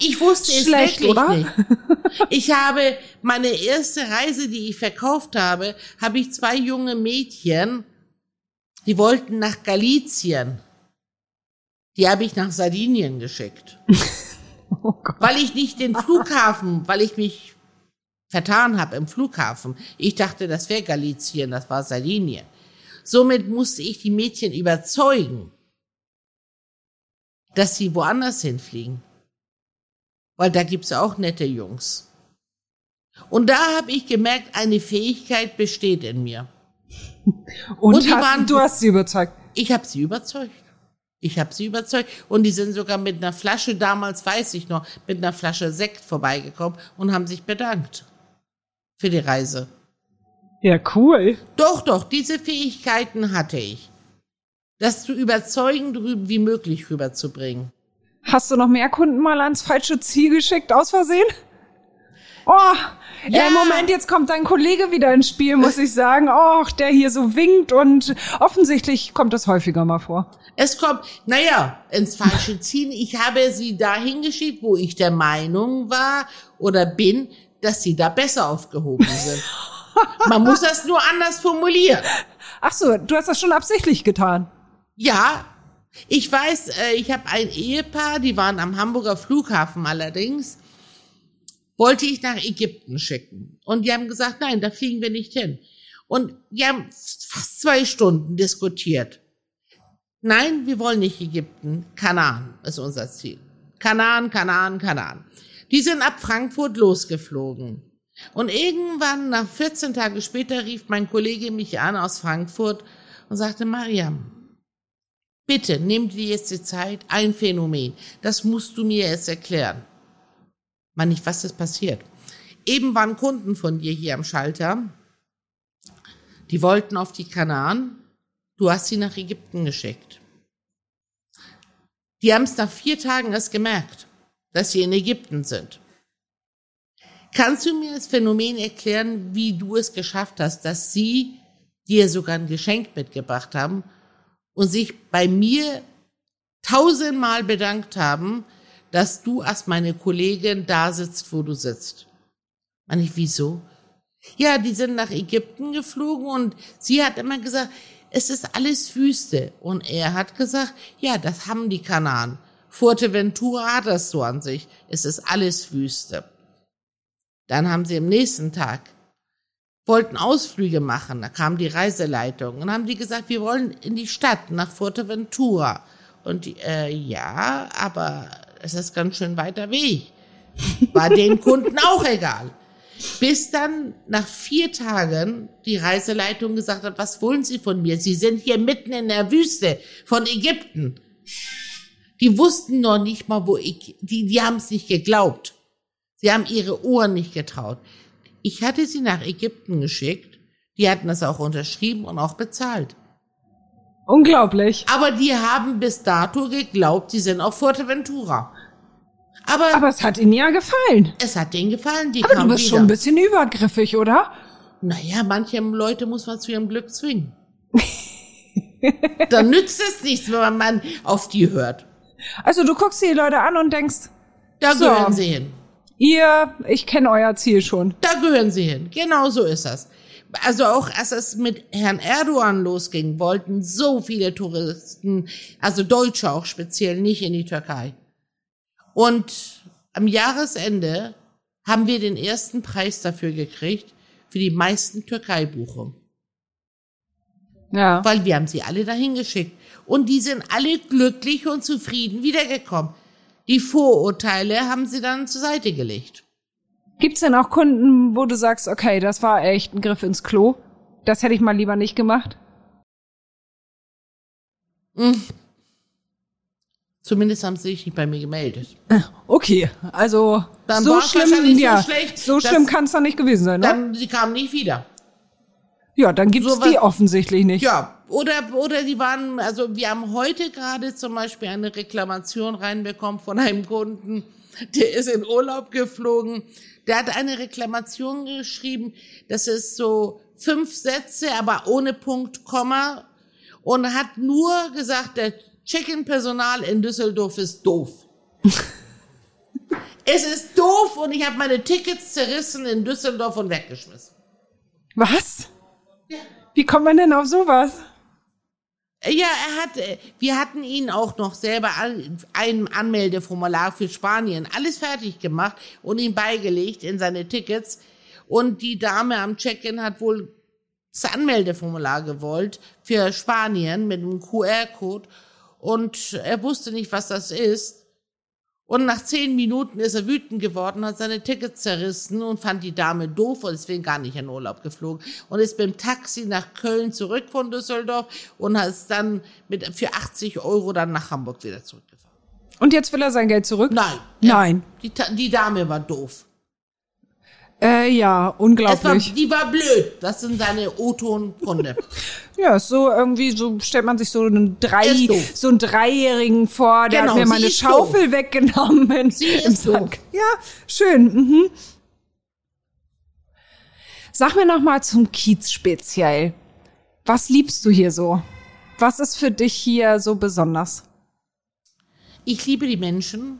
Ich wusste es Schlecht, wirklich oder? nicht. Ich habe meine erste Reise, die ich verkauft habe, habe ich zwei junge Mädchen, die wollten nach Galizien. Die habe ich nach Sardinien geschickt. Oh Gott. Weil ich nicht den Flughafen, weil ich mich vertan habe im Flughafen. Ich dachte, das wäre Galizien, das war Sardinien. Somit musste ich die Mädchen überzeugen, dass sie woanders hinfliegen. Weil da gibt's auch nette Jungs. Und da habe ich gemerkt, eine Fähigkeit besteht in mir. Und, Und die hast, waren- du hast sie überzeugt. Ich habe sie überzeugt. Ich habe sie überzeugt. Und die sind sogar mit einer Flasche, damals weiß ich noch, mit einer Flasche Sekt vorbeigekommen und haben sich bedankt für die Reise. Ja, cool. Doch, doch, diese Fähigkeiten hatte ich. Das zu überzeugen, drüben wie möglich rüberzubringen. Hast du noch mehr Kunden mal ans falsche Ziel geschickt, aus Versehen? Oh, ja. Im Moment, jetzt kommt dein Kollege wieder ins Spiel, muss ich sagen. Och, der hier so winkt und offensichtlich kommt das häufiger mal vor. Es kommt, naja, ins falsche Ziehen. Ich habe sie dahin geschickt, wo ich der Meinung war oder bin, dass sie da besser aufgehoben sind. Man muss das nur anders formulieren. Ach so, du hast das schon absichtlich getan. Ja, ich weiß, äh, ich habe ein Ehepaar, die waren am Hamburger Flughafen allerdings, wollte ich nach Ägypten schicken. Und die haben gesagt, nein, da fliegen wir nicht hin. Und die haben fast zwei Stunden diskutiert. Nein, wir wollen nicht Ägypten. Kanaan ist unser Ziel. Kanaan, Kanaan, Kanaan. Die sind ab Frankfurt losgeflogen. Und irgendwann, nach 14 Tage später, rief mein Kollege mich an aus Frankfurt und sagte, Mariam, bitte nimm dir jetzt die Zeit, ein Phänomen. Das musst du mir jetzt erklären. Man nicht, was ist passiert. Eben waren Kunden von dir hier am Schalter. Die wollten auf die Kanaren. Du hast sie nach Ägypten geschickt. Die haben es nach vier Tagen erst gemerkt, dass sie in Ägypten sind. Kannst du mir das Phänomen erklären, wie du es geschafft hast, dass sie dir sogar ein Geschenk mitgebracht haben und sich bei mir tausendmal bedankt haben, dass du als meine Kollegin da sitzt, wo du sitzt? Man ich, wieso? Ja, die sind nach Ägypten geflogen und sie hat immer gesagt, es ist alles Wüste. Und er hat gesagt, ja, das haben die Kanaren. Fuerteventura hat das so an sich. Es ist alles Wüste. Dann haben sie am nächsten Tag wollten Ausflüge machen. Da kam die Reiseleitung und haben die gesagt, wir wollen in die Stadt nach Fuerteventura. Und die, äh, ja, aber es ist ganz schön weiter Weg. War den Kunden auch egal. Bis dann nach vier Tagen die Reiseleitung gesagt hat, was wollen Sie von mir? Sie sind hier mitten in der Wüste von Ägypten. Die wussten noch nicht mal, wo ich, die, die haben es nicht geglaubt. Sie haben ihre Ohren nicht getraut. Ich hatte sie nach Ägypten geschickt. Die hatten das auch unterschrieben und auch bezahlt. Unglaublich. Aber die haben bis dato geglaubt, sie sind auf Fuerteventura. Aber, Aber es hat ihnen ja gefallen. es hat denen gefallen. Die Aber du bist wieder. schon ein bisschen übergriffig, oder? Naja, manche Leute muss man zu ihrem Glück zwingen. Dann nützt es nichts, wenn man auf die hört. Also du guckst die Leute an und denkst, Da So. gehören sie hin. ihr, ich kenne euer Ziel schon. Da gehören sie hin. Genau so ist das. Also auch als es mit Herrn Erdogan losging, wollten so viele Touristen, also Deutsche auch speziell, nicht in die Türkei. Und am Jahresende haben wir den ersten Preis dafür gekriegt, für die meisten Türkei-Buchungen. Ja. Weil wir haben sie alle dahin geschickt. Und die sind alle glücklich und zufrieden wiedergekommen. Die Vorurteile haben sie dann zur Seite gelegt. Gibt's denn auch Kunden, wo du sagst, okay, das war echt ein Griff ins Klo? Das hätte ich mal lieber nicht gemacht? Hm. Zumindest haben sie sich nicht bei mir gemeldet. Okay, also Dann so schlimm, wahrscheinlich so ja, schlecht, so schlimm kann es doch nicht gewesen sein, ne? Dann, sie kamen nicht wieder. ja, dann gibt's so was- die offensichtlich nicht. Ja, oder, oder die waren, also wir haben heute gerade zum Beispiel eine Reklamation reinbekommen von einem Kunden, der ist in Urlaub geflogen. Der hat eine Reklamation geschrieben, das ist so fünf Sätze, aber ohne Punkt, Komma und hat nur gesagt, der Check-in-Personal in Düsseldorf ist doof. es ist doof und ich habe meine Tickets zerrissen in Düsseldorf und weggeschmissen. Was? Ja. Wie kommt man denn auf sowas? Ja, er hat, äh, wir hatten ihn auch noch selber an, ein Anmeldeformular für Spanien, alles fertig gemacht und ihn beigelegt in seine Tickets. Und die Dame am Check-in hat wohl das Anmeldeformular gewollt für Spanien mit einem QR-Code und er wusste nicht, was das ist. Und nach zehn Minuten ist er wütend geworden, hat seine Tickets zerrissen und fand die Dame doof und deswegen gar nicht in Urlaub geflogen und ist mit dem Taxi nach Köln zurück von Düsseldorf und hat es dann mit, für 80 Euro dann nach Hamburg wieder zurückgefahren. Und jetzt will er sein Geld zurück? Nein. Nein. Die, die Dame war doof. Äh, ja, Es war, unglaublich. die war blöd. Das sind seine O-Ton-Kunde. Ja, ist so irgendwie, so stellt man sich so einen drei, doof. so einen Dreijährigen vor, der Genau, hat mir sie meine Schaufel weggenommen. Sie im ist doof. Sack. Ja, schön. Mhm. Sag mir noch mal zum Kiez speziell. Was liebst du hier so? Was ist für dich hier so besonders? Ich liebe die Menschen.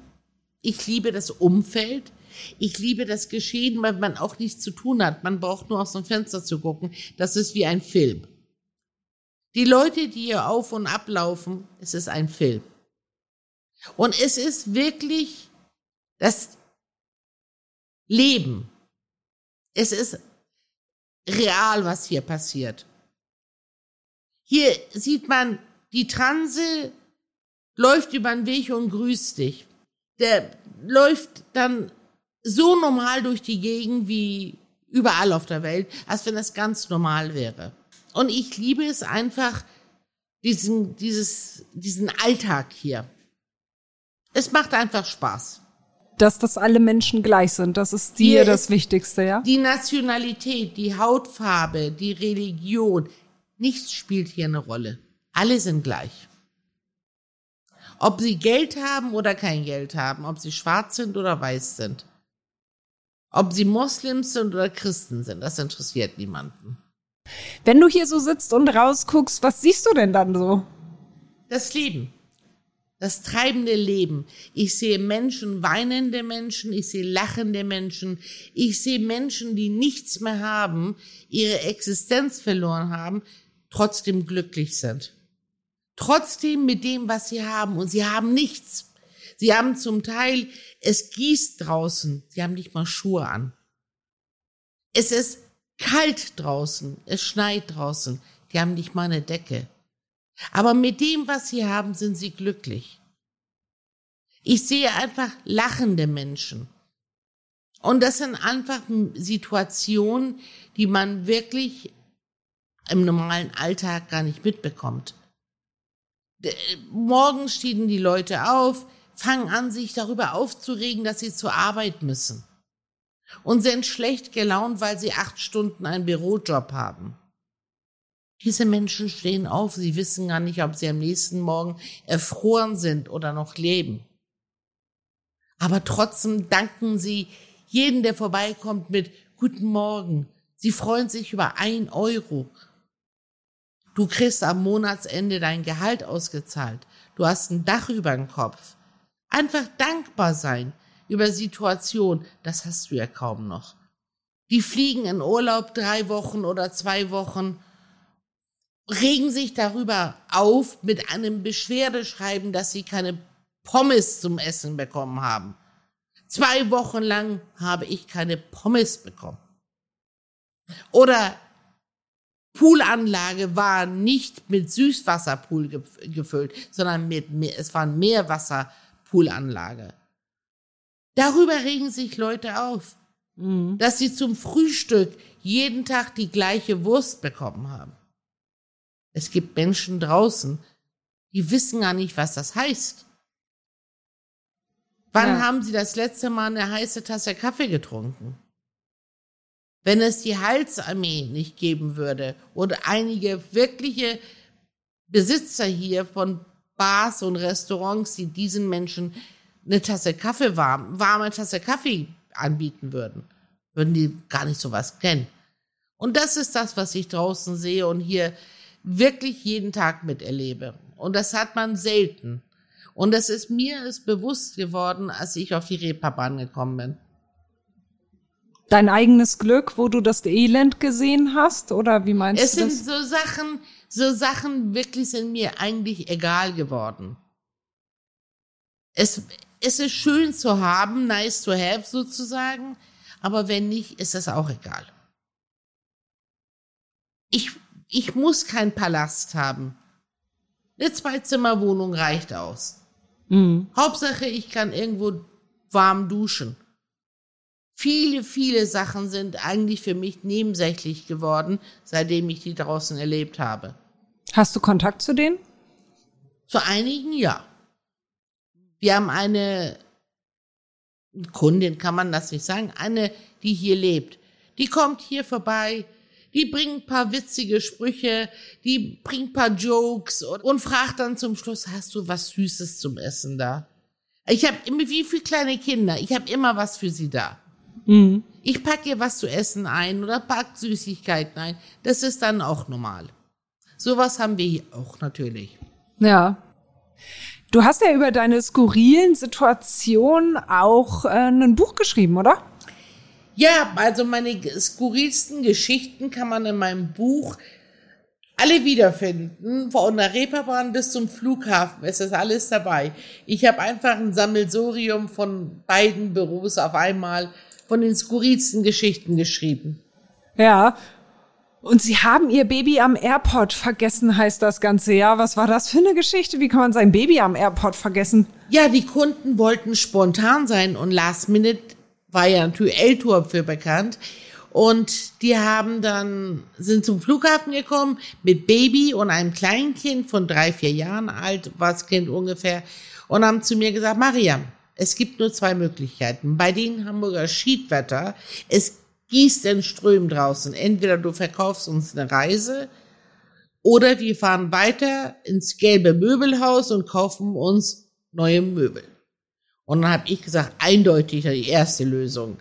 Ich liebe das Umfeld. Ich liebe das Geschehen, weil man auch nichts zu tun hat. Man braucht nur aus dem Fenster zu gucken. Das ist wie ein Film. Die Leute, die hier auf und ablaufen, es ist ein Film. Und es ist wirklich das Leben. Es ist real, was hier passiert. Hier sieht man, die Transe läuft über den Weg und grüßt dich. Der läuft dann so normal durch die Gegend wie überall auf der Welt, als wenn das ganz normal wäre. Und ich liebe es einfach, diesen, dieses, diesen Alltag hier. Es macht einfach Spaß. Dass das alle Menschen gleich sind, das ist dir Hier das ist- Wichtigste, ja? Die Nationalität, die Hautfarbe, die Religion, nichts spielt hier eine Rolle. Alle sind gleich. Ob sie Geld haben oder kein Geld haben, ob sie schwarz sind oder weiß sind, ob sie Moslems sind oder Christen sind, das interessiert niemanden. Wenn du hier so sitzt und rausguckst, was siehst du denn dann so? Das Leben. Das treibende Leben. Ich sehe Menschen, weinende Menschen, ich sehe lachende Menschen, ich sehe Menschen, die nichts mehr haben, ihre Existenz verloren haben, trotzdem glücklich sind. Trotzdem mit dem, was sie haben. Und sie haben nichts. Sie haben zum Teil, es gießt draußen, sie haben nicht mal Schuhe an. Es ist kalt draußen, es schneit draußen, die haben nicht mal eine Decke. Aber mit dem, was sie haben, sind sie glücklich. Ich sehe einfach lachende Menschen. Und das sind einfach Situationen, die man wirklich im normalen Alltag gar nicht mitbekommt. Morgens stehen die Leute auf, fangen an, sich darüber aufzuregen, dass sie zur Arbeit müssen. und sind schlecht gelaunt, weil sie acht Stunden einen Bürojob haben. Diese Menschen stehen auf, sie wissen gar nicht, ob sie am nächsten Morgen erfroren sind oder noch leben. Aber trotzdem danken sie jeden, der vorbeikommt mit Guten Morgen. Sie freuen sich über ein Euro. Du kriegst am Monatsende dein Gehalt ausgezahlt. Du hast ein Dach über dem Kopf. Einfach dankbar sein über Situation, das hast du ja kaum noch. Die fliegen in Urlaub drei Wochen oder zwei Wochen, regen sich darüber auf mit einem Beschwerdeschreiben, dass sie keine Pommes zum Essen bekommen haben. Zwei Wochen lang habe ich keine Pommes bekommen. Oder Poolanlage war nicht mit Süßwasserpool gefüllt, sondern mit, es war ein Meerwasserpoolanlage. Darüber regen sich Leute auf, mhm. dass sie zum Frühstück jeden Tag die gleiche Wurst bekommen haben. Es gibt Menschen draußen, die wissen gar nicht, was das heißt. Wann ja. haben sie das letzte Mal eine heiße Tasse Kaffee getrunken? Wenn es die Halsarmee nicht geben würde oder einige wirkliche Besitzer hier von Bars und Restaurants, die diesen Menschen eine Tasse Kaffee warm, warme Tasse Kaffee anbieten würden, würden die gar nicht sowas kennen. Und das ist das, was ich draußen sehe und hier wirklich jeden Tag miterlebe. Und das hat man selten. Und das ist mir ist bewusst geworden, als ich auf die Reeperbahn gekommen bin. Dein eigenes Glück, wo du das Elend gesehen hast, oder wie meinst es du das? Es sind so Sachen, so Sachen wirklich sind mir eigentlich egal geworden. Es, es ist schön zu haben, nice to have sozusagen, aber wenn nicht, ist es auch egal. Ich, ich muss keinen Palast haben. Eine Zwei-Zimmer-Wohnung reicht aus. Mhm. Hauptsache, ich kann irgendwo warm duschen. Viele, viele Sachen sind eigentlich für mich nebensächlich geworden, seitdem ich die draußen erlebt habe. Hast du Kontakt zu denen? Zu einigen ja. Wir haben eine Kundin, kann man das nicht sagen, eine, die hier lebt. Die kommt hier vorbei, die bringt ein paar witzige Sprüche, die bringt ein paar Jokes und, und fragt dann zum Schluss, hast du was Süßes zum Essen da? Ich habe immer, wie viele kleine Kinder, ich habe immer was für sie da. Mhm. Ich packe ihr was zu essen ein oder pack Süßigkeiten ein. Das ist dann auch normal. Sowas haben wir hier auch natürlich. Ja. Du hast ja über deine skurrilen Situationen auch äh, ein Buch geschrieben, oder? Ja, also meine skurrilsten Geschichten kann man in meinem Buch alle wiederfinden. Von der Reeperbahn bis zum Flughafen ist das alles dabei. Ich habe einfach ein Sammelsurium von beiden Büros auf einmal von den skurrilsten Geschichten geschrieben. Ja, und sie haben ihr Baby am Airport vergessen, heißt das ganze Jahr. Was war das für eine Geschichte? Wie kann man sein Baby am Airport vergessen? Ja, die Kunden wollten spontan sein und Last Minute war ja natürlich L-Tour für bekannt. Und die haben dann, sind zum Flughafen gekommen mit Baby und einem Kleinkind von drei, vier Jahren alt, war das Kind ungefähr, und haben zu mir gesagt, Mariam, es gibt nur zwei Möglichkeiten. Bei den Hamburger Schiedwetter, es gießt in Strömen draußen. Entweder du verkaufst uns eine Reise oder wir fahren weiter ins gelbe Möbelhaus und kaufen uns neue Möbel. Und dann habe ich gesagt, eindeutig die erste Lösung.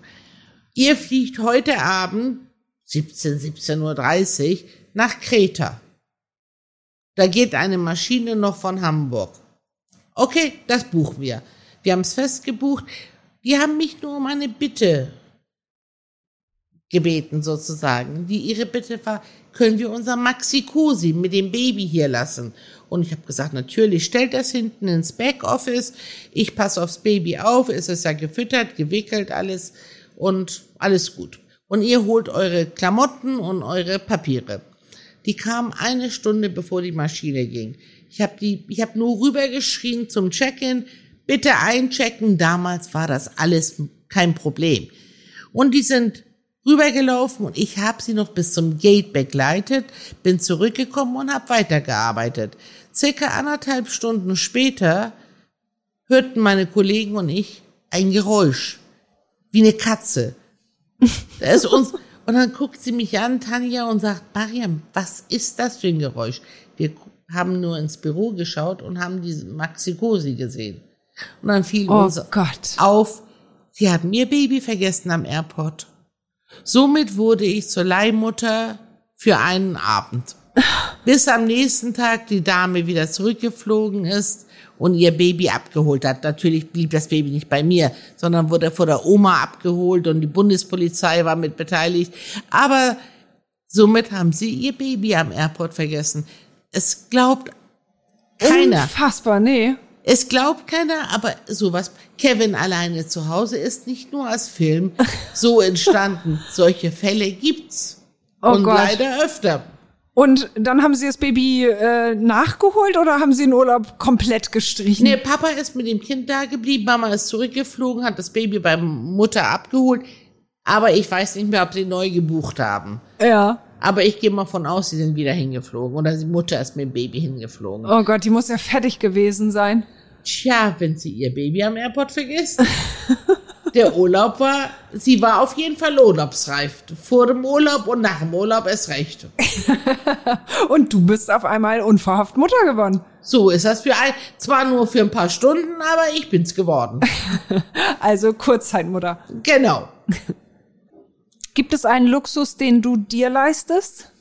Ihr fliegt heute Abend 17, 17.30 Uhr nach Kreta. Da geht eine Maschine noch von Hamburg. Okay, das buchen wir. Wir haben es festgebucht. Die haben mich nur um eine Bitte gebeten sozusagen. Die ihre Bitte war, können wir unser Maxi Cosi mit dem Baby hier lassen? Und ich habe gesagt, natürlich, stellt das hinten ins Backoffice. Ich passe aufs Baby auf. Es ist ja gefüttert, gewickelt alles und alles gut. Und ihr holt eure Klamotten und eure Papiere. Die kamen eine Stunde bevor die Maschine ging. Ich habe die, ich habe nur rübergeschrien zum Check-in. Bitte einchecken. Damals war das alles kein Problem. Und die sind rübergelaufen und ich habe sie noch bis zum Gate begleitet, bin zurückgekommen und habe weitergearbeitet. Circa anderthalb Stunden später hörten meine Kollegen und ich ein Geräusch, wie eine Katze. Da ist uns, und dann guckt sie mich an, Tanja, und sagt, Mariam, was ist das für ein Geräusch? Wir haben nur ins Büro geschaut und haben diese Maxi Cosi gesehen. Und dann fiel Oh uns Gott. auf, sie haben ihr Baby vergessen am Airport. Somit wurde ich zur Leihmutter für einen Abend. Bis am nächsten Tag die Dame wieder zurückgeflogen ist und ihr Baby abgeholt hat. Natürlich blieb das Baby nicht bei mir, sondern wurde vor der Oma abgeholt und die Bundespolizei war mit beteiligt. Aber somit haben sie ihr Baby am Airport vergessen. Es glaubt keiner. Unfassbar, nee. Es glaubt keiner, aber sowas. Kevin alleine zu Hause ist nicht nur als Film so entstanden. Solche Fälle gibt's. Oh und Gott. leider öfter. Und dann haben Sie das Baby äh, nachgeholt oder haben Sie den Urlaub komplett gestrichen? Nee, Papa ist mit dem Kind da geblieben, Mama ist zurückgeflogen, hat das Baby bei Mutter abgeholt. Aber ich weiß nicht mehr, ob sie neu gebucht haben. Ja. Aber ich gehe mal von aus, sie sind wieder hingeflogen. Oder die Mutter ist mit dem Baby hingeflogen. Oh Gott, die muss ja fertig gewesen sein. Tja, wenn sie ihr Baby am Airport vergisst. Der Urlaub war, sie war auf jeden Fall urlaubsreif. Vor dem Urlaub und nach dem Urlaub erst recht. Und du bist auf einmal unverhofft Mutter geworden. So ist das für ein, zwar nur für ein paar Stunden, aber ich bin's geworden. Also Kurzzeitmutter. Genau. Gibt es einen Luxus, den du dir leistest?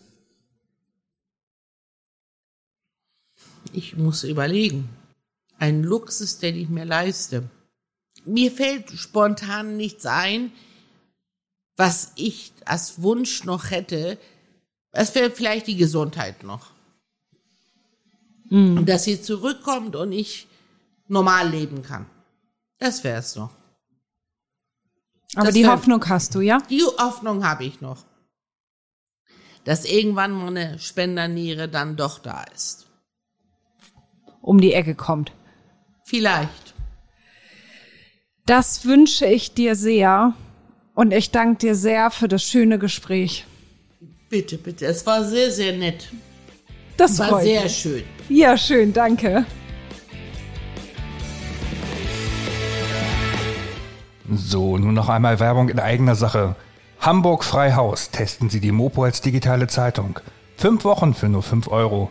Ich muss überlegen. Ein Luxus, den ich mir leiste. Mir fällt spontan nichts ein, was ich als Wunsch noch hätte. Es wäre vielleicht die Gesundheit noch. Und dass sie zurückkommt und ich normal leben kann. Das wäre es noch. Aber Das die wär- Hoffnung hast du, ja? Die Hoffnung habe ich noch. Dass irgendwann mal eine Spenderniere dann doch da ist. Um die Ecke kommt. Vielleicht. Das wünsche ich dir sehr. Und ich danke dir sehr für das schöne Gespräch. Bitte, bitte. Es war sehr, sehr nett. Das Es war freut sehr mich. schön. Ja, schön, danke. So, nun noch einmal Werbung in eigener Sache. Hamburg Freihaus. Testen Sie die Mopo als digitale Zeitung. Fünf Wochen für nur 5 Euro.